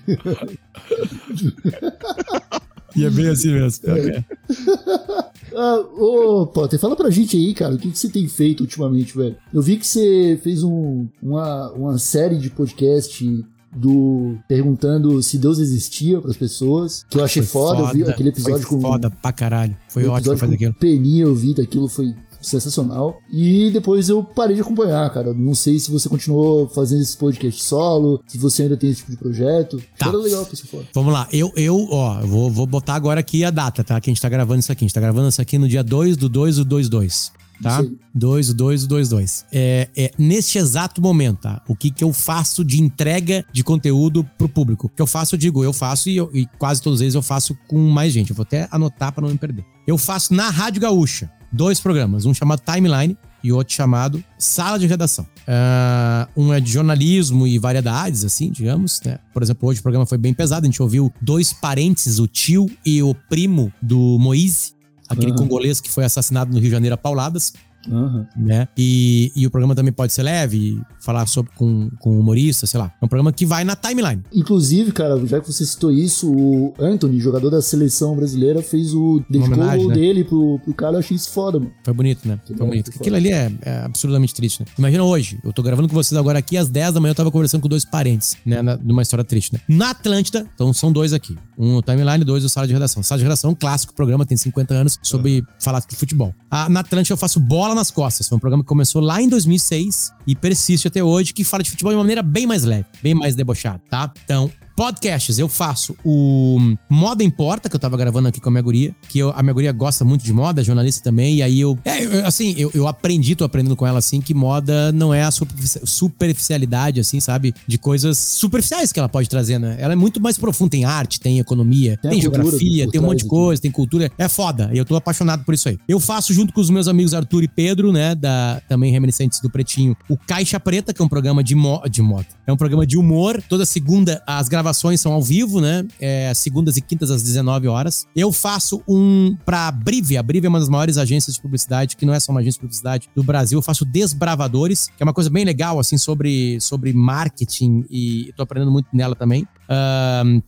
E é bem assim mesmo. Ah, ô, Potter, fala pra gente aí, cara, o que, que você tem feito ultimamente, velho? Eu vi que você fez um- uma, uma série de podcast do perguntando se Deus existia pras pessoas, que eu achei Foi foda, eu vi aquele episódio foi com foda pra caralho. Foi ótimo fazer aquilo. Peninha, eu vi daquilo, foi sensacional. E depois eu parei de acompanhar, cara. Não sei se você continuou fazendo esse podcast solo, se você ainda tem esse tipo de projeto. Tá. Era legal pra você fora. Vamos lá, eu, eu ó, vou, vou botar agora aqui a data, tá? Que a gente tá gravando isso aqui. A gente tá gravando isso aqui no dia 2 do 2 do 22. Tá? Isso aí. 2 do 2 do 2 2. É, é neste exato momento, tá? O que que eu faço de entrega de conteúdo pro público? O que eu faço, eu digo, eu faço e, eu- e quase todas as vezes eu faço com mais gente. Eu vou até anotar pra não me perder. Eu faço na Rádio Gaúcha dois programas, um chamado Timeline e outro chamado Sala de Redação. Ah, um é de jornalismo e variedades, assim, digamos, né? Por exemplo, hoje o programa foi bem pesado, a gente ouviu dois parentes, o tio e o primo do Moise, aquele Aham. congolês que foi assassinado no Rio de Janeiro a pauladas, Aham. né? E, e o programa também pode ser leve, falar sobre com, com humorista, sei lá. É um programa que vai na timeline. Inclusive, cara, já que você citou isso, o Anthony, jogador da seleção brasileira, fez o. dedicou o né? dele pro, pro cara, eu achei isso foda, mano. Foi bonito, né? Foi bom, bonito. que Aquilo ali é, é absurdamente triste, né? Imagina hoje, eu tô gravando com vocês agora aqui às 10 da manhã, eu tava conversando com dois parentes, né? na- numa história triste, né? Na Atlântida, então são dois aqui. Um no timeline, dois no sala de redação. Sala de redação, é um clássico programa, tem 50 anos, sobre falar de futebol. Ah, na Atlântida eu faço bola bala nas costas. Foi um programa que começou lá em 2006 e persiste até hoje, que fala de futebol de uma maneira bem mais leve, bem mais debochada, tá? Então, podcasts, eu faço o Moda Importa, que eu tava gravando aqui com a minha guria, que eu- a minha guria gosta muito de moda, é jornalista também, e aí eu, é, eu- assim, eu, eu aprendi, tô aprendendo com ela, assim, que moda não é a superfici- superficialidade, assim, sabe, de coisas superficiais que ela pode trazer, né? Ela é muito mais profunda, tem arte, tem economia, Tem tem, geografia, tem um monte de coisa, tem cultura, é foda, e eu tô apaixonado por isso aí. Eu faço junto com os meus amigos Arthur e Pedro, né, da também reminiscentes do Pretinho, o Caixa Preta, que é um programa de, mo de moda, é um programa de humor, toda segunda as gravações são ao vivo, né, é, segundas e quintas às 19 horas. Eu faço um pra Brive, a Brive é uma das maiores agências de publicidade, que não é só uma agência de publicidade do Brasil, eu faço Desbravadores, que é uma coisa bem legal, assim, sobre, sobre marketing e tô aprendendo muito nela também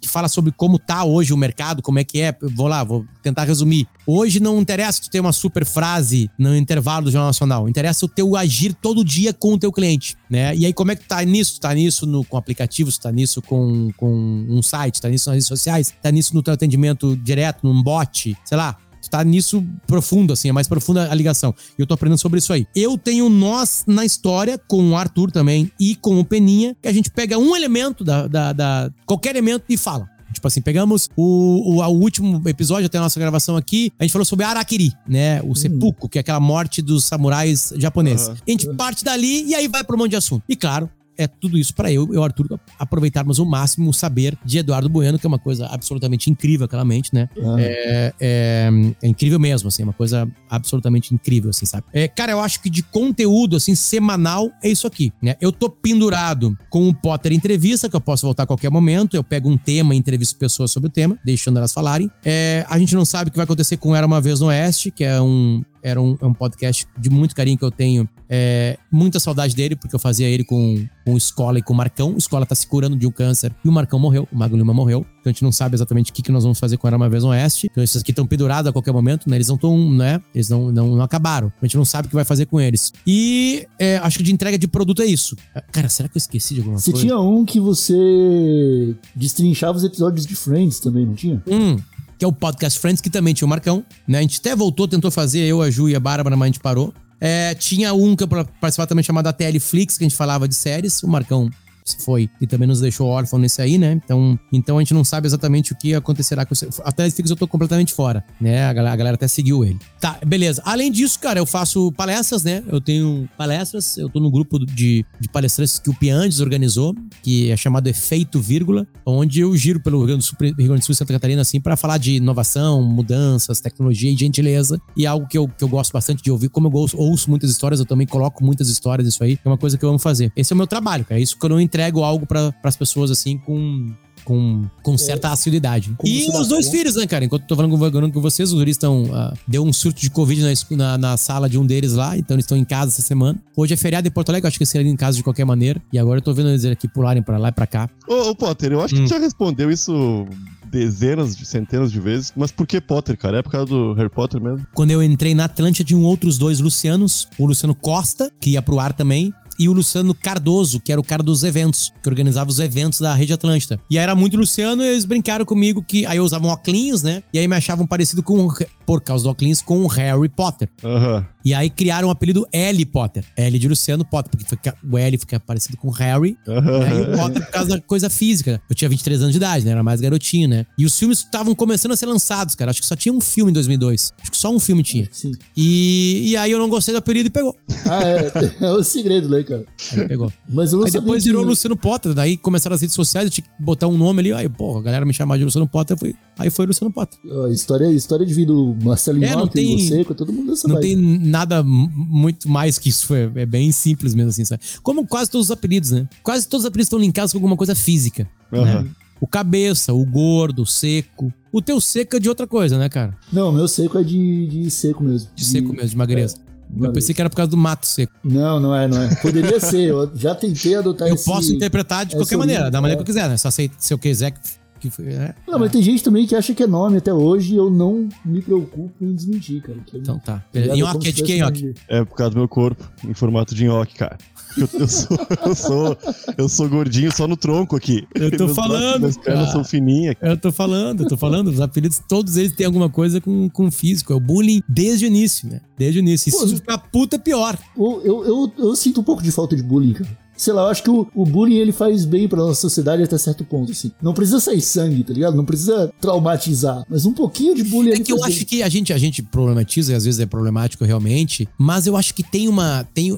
que fala sobre como tá hoje o mercado, como é que é. Vou lá, vou tentar resumir. Hoje não interessa tu ter uma super frase no intervalo do Jornal Nacional. Interessa o teu agir todo dia com o teu cliente, né? E aí como é que tá nisso? Tá nisso no, com aplicativos, tá nisso com, com um site, tá nisso nas redes sociais, tá nisso no teu atendimento direto, num bot, sei lá. Tu tá nisso profundo, assim, é mais profunda a ligação. E eu tô aprendendo sobre isso aí. Eu tenho nós na história, com o Arthur também e com o Peninha, que a gente pega um elemento da, da, da- qualquer elemento e fala. Tipo assim, pegamos o, o, o último episódio, até a nossa gravação aqui, a gente falou sobre Araquiri, né? O seppuku, que é aquela morte dos samurais japoneses. A gente parte dali e aí vai pra um monte de assunto. E claro, é tudo isso pra eu e o Arthur aproveitarmos o máximo o saber de Eduardo Bueno, que é uma coisa absolutamente incrível, claramente, né? Ah, É, é- é incrível mesmo, assim, é uma coisa absolutamente incrível, assim, sabe? É, cara, eu acho que de conteúdo, assim, semanal, é isso aqui, né? Eu tô pendurado com o Potter Entrevista, que eu posso voltar a qualquer momento, eu pego um tema e entrevisto pessoas sobre o tema, deixando elas falarem. É, a gente não sabe o que vai acontecer com Era Uma Vez no Oeste, que é um, era um, é um podcast de muito carinho que eu tenho. É, muita saudade dele, porque eu fazia ele com, com o Escola e com o Marcão. O Escola tá se curando de um câncer e o Marcão morreu, o Mago Lima morreu. Então a gente não sabe exatamente o que, que nós vamos fazer com Era Uma Vez no Oeste. Então esses aqui estão pendurados a qualquer momento, né? Eles não estão, né? Eles não, não, não acabaram. A gente não sabe o que vai fazer com eles. E é, acho que de entrega de produto é isso. Cara, será que eu esqueci de alguma Você coisa? tinha um que você destrinchava os episódios de Friends também, não tinha? Um, que é o Podcast Friends, que também tinha o Marcão, né? A gente até voltou, tentou fazer, eu, a Ju e a Bárbara, mas a gente parou. É, tinha um que eu participava também chamado a TL Flix, que a gente falava de séries. O Marcão se foi e também nos deixou órfão nesse aí, né? Então, então a gente não sabe exatamente o que acontecerá com isso. A TL Flix eu tô completamente fora, né? A galera, a galera até seguiu ele. Tá, beleza. Além disso, cara, eu faço palestras, né? Eu tenho palestras, eu tô no grupo de, de palestrantes que o Piandes organizou, que é chamado Efeito Vírgula, onde eu giro pelo Rio Grande do Sul, Rio Grande do Sul Santa Catarina, assim, para falar de inovação, mudanças, tecnologia e gentileza. E é algo que eu, que eu gosto bastante de ouvir. Como eu ouço, ouço muitas histórias, eu também coloco muitas histórias nisso aí. É uma coisa que eu amo fazer. Esse é o meu trabalho, cara. É isso que eu não entrego algo para as pessoas, assim, com. Com, com certa assiduidade. Como E os dois conta? filhos, né, cara? Enquanto eu tô falando com, vocês, os guris estão. ah, deu um surto de Covid na, na, na sala de um deles lá, então eles estão em casa essa semana. Hoje é feriado em Porto Alegre, eu acho que eles seriam em casa de qualquer maneira. E agora eu tô vendo eles aqui pularem pra lá e pra cá. Ô, ô, Potter, eu acho que Hum. tu já respondeu isso dezenas de centenas de vezes. Mas por que Potter, cara? É por causa do Harry Potter mesmo? Quando eu entrei na Atlântida, tinham outros dois Lucianos. O Luciano Costa, que ia pro ar também. E o Luciano Cardoso, que era o cara dos eventos, que organizava os eventos da Rede Atlântida. E aí era muito Luciano e eles brincaram comigo que aí eu usava um óculos, né? E aí me achavam parecido com, por causa do óculos, com o Harry Potter. Aham. E aí criaram o apelido L Potter. L de Luciano Potter, porque fica- o L fica parecido com Harry. E aí o Potter por causa da coisa física. Eu tinha 23 anos de idade, né? Era mais garotinho, né? E os filmes estavam começando a ser lançados, cara. Acho que só tinha um filme em 2002. Acho que só um filme tinha. Sim. E, e aí eu não gostei do apelido e pegou. Ah, é. É o segredo, né, cara? Aí pegou. Mas eu não Aí sabia depois que- virou Luciano Potter. Daí começaram as redes sociais, eu tinha que botar um nome ali. Aí, pô, a galera me chamava de Luciano Potter. Fui, aí foi Luciano Potter. A história, a história de vida Marcelinho É, não tem- você, com todo mundo dessa Não vibe. tem nada muito mais que isso. É, é bem simples mesmo, assim, sabe? Como quase todos os apelidos, né? Quase todos os apelidos estão linkados com alguma coisa física. Aham. O cabeça, o gordo, o seco. O teu seco é de outra coisa, né, cara? Não, meu seco é de, de seco mesmo. De seco mesmo, de magreza. Eu magreza. pensei que era por causa do mato seco. Não, não é, não é. Poderia ser. Eu já tentei adotar Eu esse... posso interpretar de qualquer maneira, da maneira é. que eu quiser, né? Só se eu quiser que foi. É. Não, mas tem gente também que acha que é nome até hoje e eu não me preocupo em desmentir, cara. Que é- Então tá. Nhoque é de quem, Nhoque? É por causa do meu corpo, em formato de nhoque, cara. Eu, eu sou, eu, sou, eu sou gordinho só no tronco aqui. Eu tô Meus braços, falando, Minhas pernas cara. são fininhas. Eu tô falando, eu tô falando. Os apelidos, todos eles têm alguma coisa com, com físico. É o bullying desde o início, né? Desde o início. E Pô, se ficar puta, é pior. Eu, eu, eu, eu sinto um pouco de falta de bullying, cara. Sei lá, eu acho que o, o bullying ele faz bem pra nossa sociedade até certo ponto, assim. Não precisa sair sangue, tá ligado? Não precisa traumatizar. Mas um pouquinho de bullying É que eu faz acho bem. que a gente, a gente problematiza e às vezes é problemático realmente, mas eu acho que tem uma. Tem,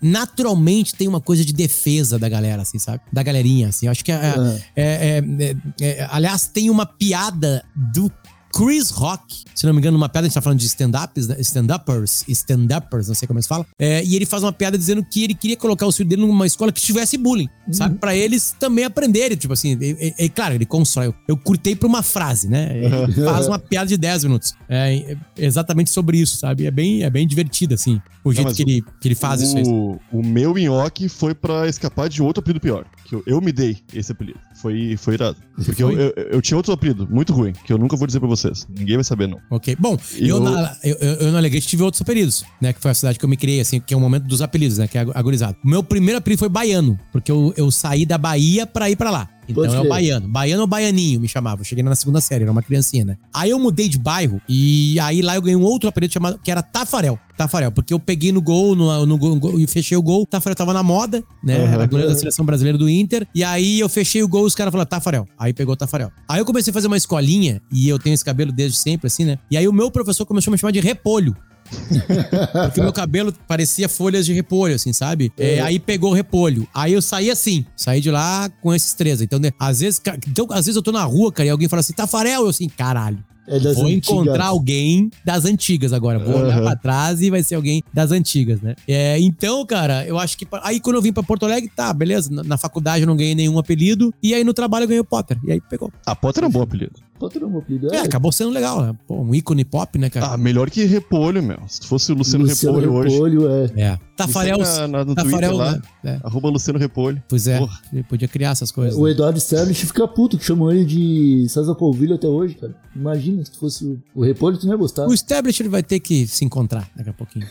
naturalmente tem uma coisa de defesa da galera, assim, sabe? Da galerinha, assim. Eu acho que. É, Ah. é- é- é- é- aliás, tem uma piada do. Chris Rock, se não me engano, uma piada, a gente tá falando de stand-ups, né? stand-uppers, stand-uppers, não sei como eles falam. É, e ele faz uma piada dizendo que ele queria colocar o filho dele numa escola que tivesse bullying, sabe? Pra eles também aprenderem, tipo assim. E, e- e, claro, ele constrói. Eu, eu curtei pra uma frase, né? Ele faz uma piada de 10 minutos. É, é exatamente sobre isso, sabe? É bem, é bem divertido, assim, o jeito mas que, ele, que ele faz isso. aí. O, o meu nhoque foi pra escapar de outro apelido pior. Que eu, eu me dei esse apelido. Foi, foi irado. Porque eu, foi? eu, eu tinha outro apelido, muito ruim, que eu nunca vou dizer pra vocês. Ninguém vai saber, não. Ok. Bom, eu, Eu- na, eu, eu, eu no Alegrete tive outros apelidos, né? Que foi a cidade que eu me criei, assim, que é o momento dos apelidos, né? Que é agorizado. O meu primeiro apelido foi Baiano, porque eu, eu saí da Bahia pra ir pra lá. Então Pode é o. Baiano. Baiano ou Baianinho me chamava. Eu cheguei na segunda série, era uma criancinha, né? Aí eu mudei de bairro e aí lá eu ganhei um outro apelido chamado, que era Tafarel. Tafarel, porque eu peguei no gol, no, no gol, no gol e fechei o gol. Tafarel tava na moda, né? Uhum. Era goleiro da seleção brasileira do Inter. E aí eu fechei o gol e os caras falaram, Tafarel. Aí pegou o Tafarel. Aí eu comecei a fazer uma escolinha e eu tenho esse cabelo desde sempre, assim, né? E aí o meu professor começou a me chamar de repolho. Porque meu cabelo parecia folhas de repolho, assim, sabe? É, aí pegou o repolho. Aí eu saí assim, saí de lá com esses três. Então, né, às vezes, então, às vezes eu tô na rua, cara, e alguém fala assim, Tafarel, eu assim, caralho. É das Vou antigas. encontrar alguém das antigas agora. Vou olhar Aham. pra trás e vai ser alguém das antigas, né? É, então, cara, eu acho que. Aí quando eu vim pra Porto Alegre, tá, beleza. Na, na faculdade eu não ganhei nenhum apelido. E aí no trabalho eu ganhei o Potter. E aí pegou. A Potter é um bom apelido. Pode ter um apelido. É, acabou sendo legal, né? Pô, um ícone pop, né, cara? Ah, melhor que Repolho, meu. Se fosse o Luciano, Repolho, hoje. Repolho, é. é. Tafarel. Segue na- no Tafarel, Twitter lá. né? É. Arroba Luciano Repolho. Pois é, Porra. ele podia criar essas coisas. O né? Eduardo Sterlich fica puto que chamam ele de César Polvilho até hoje, cara. Imagina se fosse o, o Repolho, tu não ia gostar. O Establish ele vai ter que se encontrar daqui a pouquinho.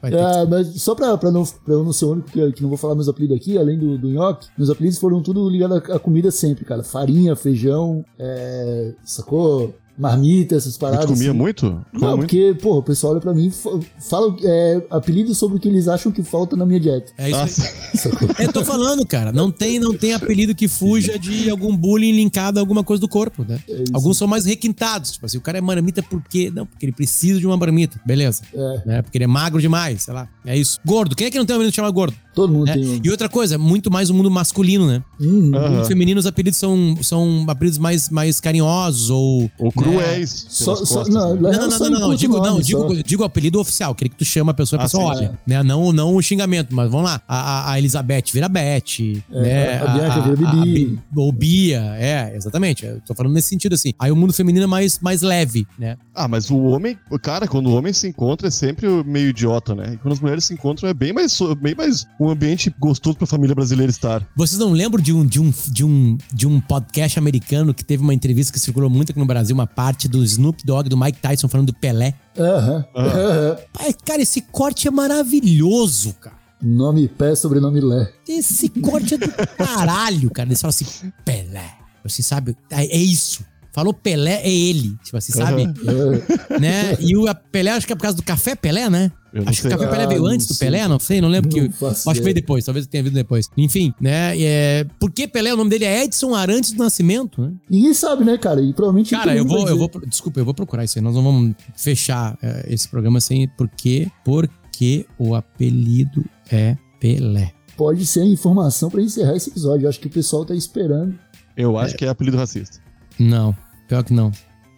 Vai ter que... Ah, mas só pra, pra, não, pra eu não ser o único que, que não vou falar meus apelidos aqui, além do, do nhoque, meus apelidos foram tudo ligados à, à comida sempre, cara. Farinha, feijão, é, sacou? Marmita, essas paradas. gente comia assim. muito? Comia Não, muito. porque, porra, o pessoal olha pra mim e fa- fala é, apelidos sobre o que eles acham que falta na minha dieta. É isso aí. Eu tô falando, cara. Não tem, não tem apelido que fuja de algum bullying linkado a alguma coisa do corpo, né? É. Alguns são mais requintados. Tipo assim, o cara é marmita por quê? Não, porque ele precisa de uma marmita. Beleza. É. Né? Porque ele é magro demais, sei lá. É isso. Gordo. Quem é que não tem um apelido que chama gordo? Todo mundo né? tem um. E outra coisa, muito mais o mundo masculino, né? Hum, No mundo feminino, os apelidos são, são apelidos mais, mais carinhosos ou. Ou cruéis. Só- costas, não, né? na Não, não, só não, não, não. Digo, não, digo, digo o apelido oficial, aquele que tu chama a pessoa e a Ah, pessoa sim, olha. Né? Não, não o xingamento, mas vamos lá. A, a- a Elizabeth vira Beth. né? a Bianca vira Bibi. Bi- Ou Bia, é, exatamente. Eu tô falando nesse sentido assim. Aí o mundo feminino é mais, mais leve, né? Ah, mas o homem, cara, quando o homem se encontra é sempre meio idiota, né? E quando as mulheres se encontram é bem mais, so- bem mais um ambiente gostoso pra família brasileira estar. Vocês não lembram de um, de um, de um, de um podcast americano que teve uma entrevista que circulou muito aqui no Brasil, uma parte do Snoop Dogg, do Mike Tyson falando do Pelé? Aham. aham. Ai, cara, esse corte é maravilhoso, cara. Nome pé, sobrenome Lé. Esse corte é do caralho, cara. Eles falam assim, Pelé. Assim, sabe? É, é isso. Falou Pelé, é ele. Tipo assim, sabe? É. né? E o Pelé, acho que é por causa do Café Pelé, né? Eu Acho que o. Café Pelé Ah, veio antes do. Pelé, não sei, não lembro. Não que, acho que veio depois, talvez tenha vindo depois. Enfim, né? É, por que Pelé? O nome dele é Edson Arantes do Nascimento, né? Ninguém sabe, né, cara? E provavelmente. Cara, eu vou, eu vou. Desculpa, eu vou procurar isso aí. Nós não vamos fechar é, esse programa sem porque, porque o apelido é Pelé. Pode ser a informação pra encerrar esse episódio. Eu acho que o pessoal tá esperando. Eu acho que é apelido racista. Não, pior que não.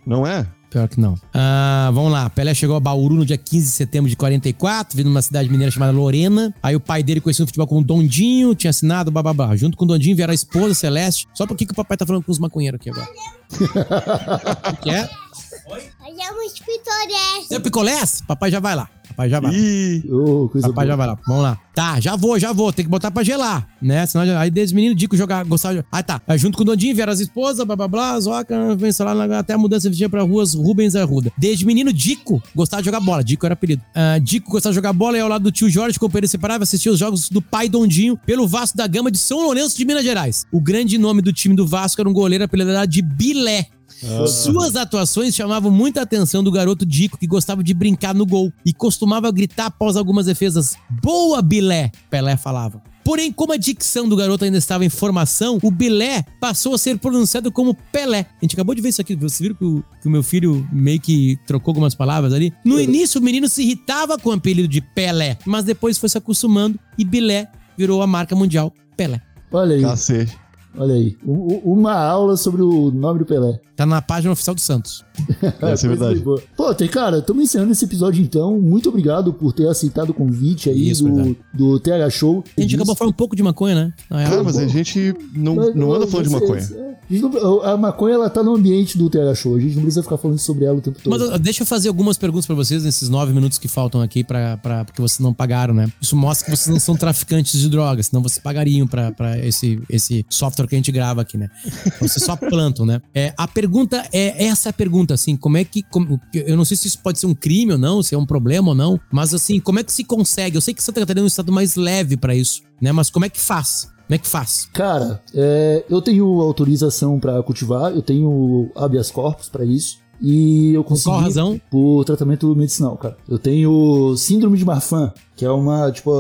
Não é? Pior que não. Ah, vamos lá. Pelé chegou a Bauru no dia 15 de setembro de 44, vindo numa cidade mineira chamada Lorena. Aí o pai dele conheceu o futebol com o Dondinho, tinha assinado, bababá. Junto com o Dondinho vieram a esposa Celeste. Só por que que o papai tá falando com os maconheiros aqui agora? O que, é? Fazemos pitorés. É o picolés? Papai já vai lá. Papai já vai. Ih, coisa Papai já boa. vai lá. Vamos lá. Tá, já vou, já vou. Tem que botar pra gelar, né? Senão, já- aí desde menino, Dico jogar, gostava de... Ah, tá. Aí junto com o Dondinho vieram as esposas, blá, blá, blá, Zoca, vem, sei lá, até a mudança vestia pra ruas Rubens Arruda. Desde menino, Dico gostava de jogar bola. Dico era apelido. Ah, Dico gostava de jogar bola e ao lado do tio Jorge, companheiro separável, assistia os jogos do pai Dondinho pelo Vasco da Gama de São Lourenço de Minas Gerais. O grande nome do time do Vasco era um goleiro apelidado de Bilé. Suas atuações chamavam muita atenção do garoto Dico, que gostava de brincar no gol e costumava gritar após algumas defesas: Boa, Bilé! Pelé falava. Porém, como a dicção do garoto ainda estava em formação, o Bilé passou a ser pronunciado como Pelé. A gente acabou de ver isso aqui. Vocês viram que o, que o meu filho meio que trocou algumas palavras ali? No início, o menino se irritava com o apelido de Pelé, mas depois foi se acostumando e Bilé virou a marca mundial Pelé. Olha aí, cacete. olha aí. Uma aula sobre o nome do Pelé. Tá na página oficial do Santos. Essa é verdade. Pô, tem, cara, estamos encerrando esse episódio então. Muito obrigado por ter aceitado o convite aí Isso, do, verdade. do TH Show. A gente acabou falando um pouco de maconha, né? Real. Cara, mas a gente não, Mas, não anda falando de maconha. é, a, a maconha ela tá no ambiente do TH Show. A gente não precisa ficar falando sobre ela o tempo todo. Mas deixa eu fazer algumas perguntas pra vocês nesses nove minutos que faltam aqui, pra, pra, porque vocês não pagaram, né? Isso mostra que vocês não são traficantes de drogas, senão vocês pagariam pra, pra esse, esse software que a gente grava aqui, né? Vocês só plantam, né? É, a pergunta é essa a pergunta, assim, como é que. como- eu não sei se isso pode ser um crime ou não, se é um problema ou não, mas assim, como é que se consegue? Eu sei que Santa Catarina é um estado mais leve pra isso, né? Mas como é que faz? Como é que faz? Cara, é, eu tenho autorização pra cultivar, eu tenho habeas corpus pra isso. E eu consegui. qual razão? Por tratamento medicinal, cara. Eu tenho síndrome de Marfan, que é uma, tipo,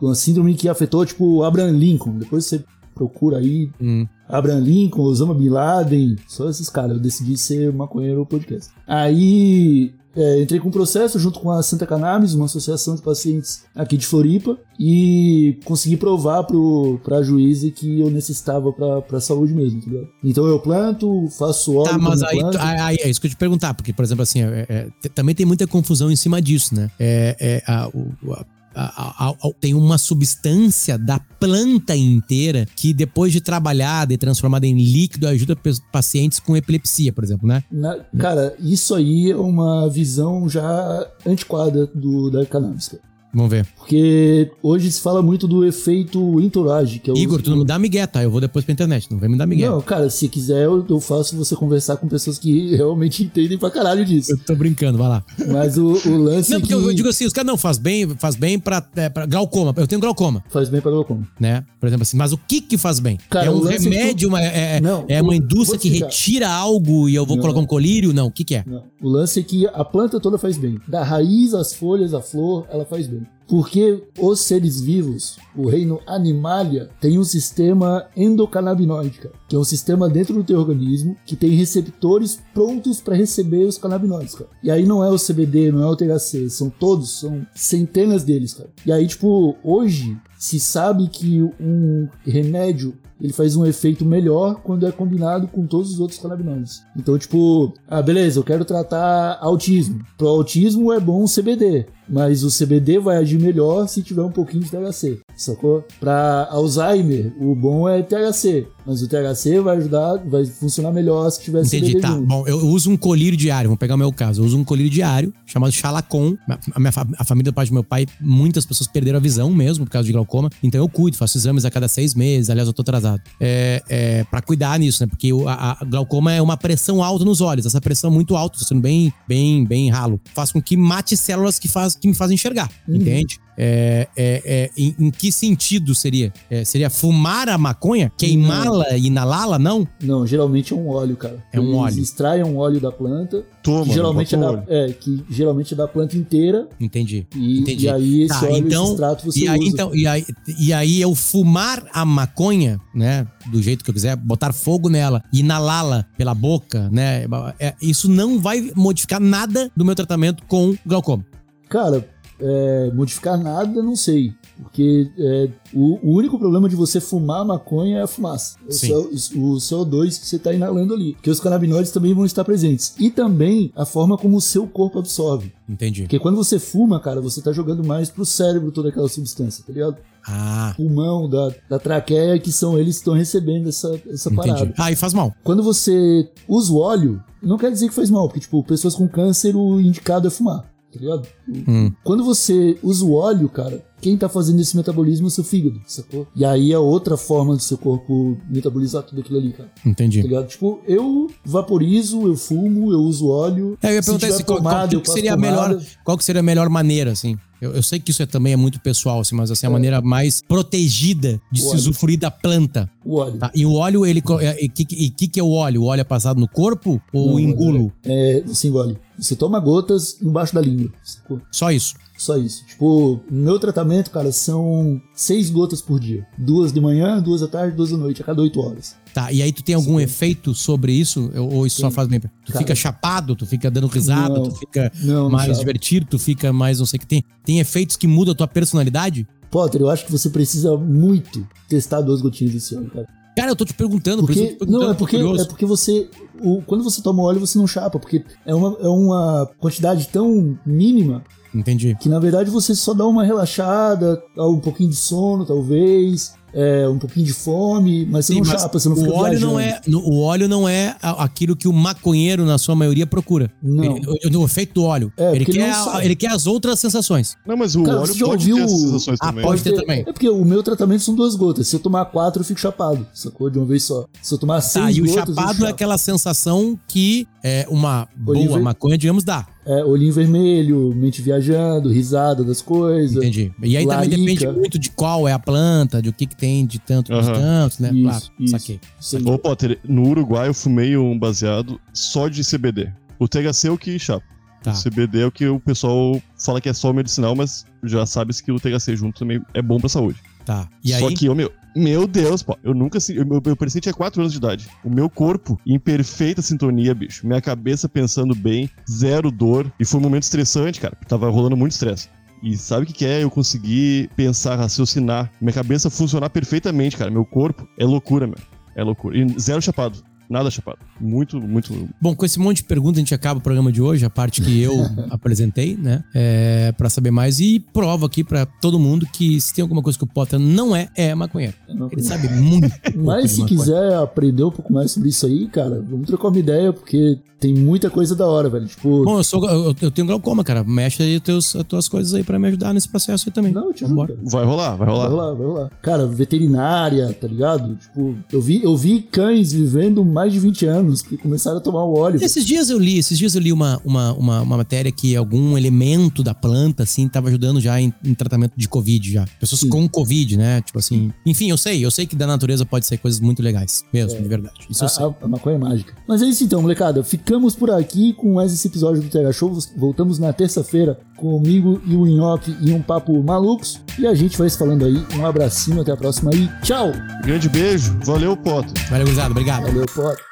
uma síndrome que afetou, tipo, Abraham Lincoln. Depois você procura aí. Hum. Abraham Lincoln, Osama Bin Laden, só esses caras. Eu decidi ser maconheiro no podcast. Aí é, entrei com um processo junto com a Santa Cannabis, uma associação de pacientes aqui de Floripa, e consegui provar pro, pra juíza que eu necessitava pra, pra saúde mesmo, entendeu? Então eu planto, faço óleo Tá, mas aí, aí- é isso que eu te perguntar, porque, por exemplo, assim, é- é, também tem muita confusão em cima disso, né? É, é, a- o- a- a- a- tem uma substância da planta inteira que, depois de trabalhada e transformada em líquido, ajuda pacientes com epilepsia, por exemplo, né? Na- cara, isso aí é uma visão já antiquada do, da cannabis. Vamos ver. Porque hoje se fala muito do efeito entourage, que é o Igor, tu não me dá migué, tá? Eu vou depois pra internet, não vem me dar migué. Não, cara, se quiser eu, eu faço você conversar com pessoas que realmente entendem pra caralho disso. Eu tô brincando, vai lá. Mas o, o lance Não, é porque que eu, digo assim, os caras não faz bem, faz bem pra, é, pra glaucoma. Eu tenho glaucoma, faz bem pra glaucoma. né? Por exemplo assim, mas o que que faz bem? Cara, é um é remédio, uma- é, é- Não, é uma indústria que retira algo e eu vou Não. colocar um colírio? Não, o que que é? Não. O lance é que a planta toda faz bem. Da raiz, as folhas, a flor, ela faz bem. Porque os seres vivos, o reino animalia, tem um sistema endocannabinoide, cara, que é um sistema dentro do teu organismo que tem receptores prontos para receber os canabinoides, cara. E aí não é o CBD, não é o THC, são todos, são centenas deles, cara. E aí, tipo, hoje se sabe que um remédio ele faz um efeito melhor quando é combinado com todos os outros canabinoides. Então, tipo, ah, beleza, eu quero tratar autismo. Pro autismo é bom o CBD, mas o CBD vai agir melhor se tiver um pouquinho de THC, sacou? Pra Alzheimer, o bom é THC, mas o THC vai ajudar, vai funcionar melhor se tiver Entendi, CBD tá. junto. Bom, eu uso um colírio diário, vamos pegar o meu caso. Eu uso um colírio diário chamado Chalacon. A, minha, a família do pai do meu pai, muitas pessoas perderam a visão mesmo por causa de glaucoma. Então eu cuido, faço exames a cada seis meses. Aliás, eu tô atrasado. É, é, pra cuidar nisso, né? Porque o, a, a glaucoma é uma pressão alta nos olhos. Essa pressão muito alta, tô sendo bem, bem, bem ralo. Faz com que mate células que, faz, que me fazem enxergar. Uhum. Entende? É, é, é, em, em que sentido seria? É, seria fumar a maconha? Queimá-la e inalá-la? Não? Não, geralmente é um óleo, cara. É um Eles óleo. extraem um óleo da planta, Toma, que geralmente, é da, é, que geralmente é da planta inteira, Entendi. e, Entendi. e aí esse Tá, óleo, então- esse extrato você E aí, usa. então, e, aí, e aí eu fumar a maconha, né? Do jeito que eu quiser, botar fogo nela, e inalá-la pela boca, né? é, isso não vai modificar nada do meu tratamento com glaucoma. Cara, é, modificar nada, não sei. Porque é, o, o único problema de você fumar maconha é a fumaça. O. CO, o CO2 que você está inalando ali. Porque os canabinoides também vão estar presentes. E também a forma como o seu corpo absorve. Entendi. Porque quando você fuma, cara, você tá jogando mais pro cérebro toda aquela substância, tá ligado? Ah, Pulmão, da, da traqueia, que são eles que estão recebendo essa, essa parada. Ah, e faz mal. Quando você usa o óleo, não quer dizer que faz mal, porque, tipo, pessoas com câncer, o indicado é fumar. Tá ligado? Hum. Quando você usa o óleo, cara, quem tá fazendo esse metabolismo é o seu fígado, sacou? E aí é outra forma do seu corpo metabolizar tudo aquilo ali, cara. Entendi. Tá ligado? Tipo, eu vaporizo, eu fumo, eu uso óleo. É, eu ia Se perguntar tiver assim, qual, qual que seria a pomada. melhor, qual que seria a melhor maneira, assim? Eu, eu sei que isso é, também é muito pessoal, assim, mas assim, a maneira mais protegida de se óleo. usufruir da planta. O óleo. tá? E o óleo, ele. é- E o que, que, é o óleo? O óleo é passado no corpo ou Não, engulo? É, você engole. Você toma gotas embaixo da língua, sacou? Só isso. Só isso. Tipo, no meu tratamento, cara, são seis gotas por dia. Duas de manhã, duas à tarde, duas à noite, a cada oito horas. Tá, e aí tu tem algum Sim. efeito sobre isso? Ou isso só faz bem? Tu Cara, fica chapado, tu fica dando risada, Não. tu fica Não, não mais sabe. divertido, tu fica mais não sei o que tem. Tem efeitos que mudam a tua personalidade? Potter, eu acho que você precisa muito testar duas gotinhas desse óleo, cara. Cara, eu tô te perguntando, por isso eu Porque, tô te perguntando, não, é porque, é porque você. o- quando você toma óleo, você não chapa, porque é uma, é uma quantidade tão mínima Entendi. que na verdade você só dá uma relaxada, dá um pouquinho de sono, talvez, é, um pouquinho de fome, mas você Sim, não mas chapa, você não o fica óleo viajando. não é no- O óleo não é aquilo que o maconheiro, na sua maioria, procura. Não. Ele- o, o efeito do óleo. É, ele, quer, ele não a- ele quer as outras sensações. Não, mas o Cara, óleo pode ter ouviu- essas sensações Ah, também. pode ter também. É porque o meu tratamento são duas gotas. Se eu tomar quatro, eu fico chapado, sacou? De uma vez só. Se eu tomar seis Tá, e o gotas, eu chapado é aquela sensação que é, uma boa maconha, digamos, dá. É, olhinho vermelho, mente viajando, risada das coisas. Entendi. E aí também Larica. depende muito de qual é a planta, de o que, que tem de tanto de Aham. tanto, né? Isso, claro, isso. saquei. Ô, Potter, no Uruguai eu fumei um baseado só de CBD. O THC é o que chapa. Tá. O CBD é o que o pessoal fala que é só medicinal, mas já sabe que o THC junto também é bom pra saúde. Tá. E Só aí, que, ô, meu, meu Deus, pô, eu nunca. Eu, eu, parecia que tinha 4 anos de idade. O meu corpo em perfeita sintonia, bicho. Minha cabeça pensando bem, zero dor. E foi um momento estressante, cara. Tava rolando muito estresse. E sabe o que, que é? Eu consegui pensar, raciocinar. Minha cabeça funcionar perfeitamente, cara. Meu corpo é loucura, meu. É loucura. E zero chapado. Nada chapado. Muito, muito. bom, com esse monte de perguntas a gente acaba o programa de hoje, a parte que eu apresentei, né? É, para saber mais e prova aqui pra todo mundo que se tem alguma coisa que o Potter não é, é maconheiro. Ele sabe muito. Mas se quiser aprender um pouco mais sobre isso aí, cara, vamos trocar uma ideia, porque tem muita coisa da hora, velho. Tipo, Bom, eu, sou, eu, eu tenho glaucoma, cara. Mexe aí teus, as tuas coisas aí pra me ajudar nesse processo aí também. não, eu te ajudo. Vai rolar, vai rolar. Vai rolar, vai rolar. Cara, veterinária, tá ligado? Tipo, eu vi, eu vi cães vivendo mais de 20 anos que começaram a tomar o óleo. Esses dias eu li, esses dias eu li uma, uma, uma, uma matéria que algum elemento da planta, assim, tava ajudando já em, em tratamento de Covid já. Pessoas Sim. com Covid, né? Tipo assim. Enfim, eu sei, eu sei que da natureza pode ser coisas muito legais. Mesmo, de verdade. Isso eu sei. A, a, a maconha é mágica. Mas é isso então, molecada. Ficamos por aqui com mais esse episódio do TH Show. Voltamos na terça-feira comigo e o Nhoque e um papo malucos. E a gente vai se falando aí. Um abracinho, até a próxima aí. Tchau! Grande beijo. Valeu, Potter. Valeu, gurizada. Obrigado. Valeu, Potter.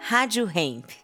Rádio Hemp.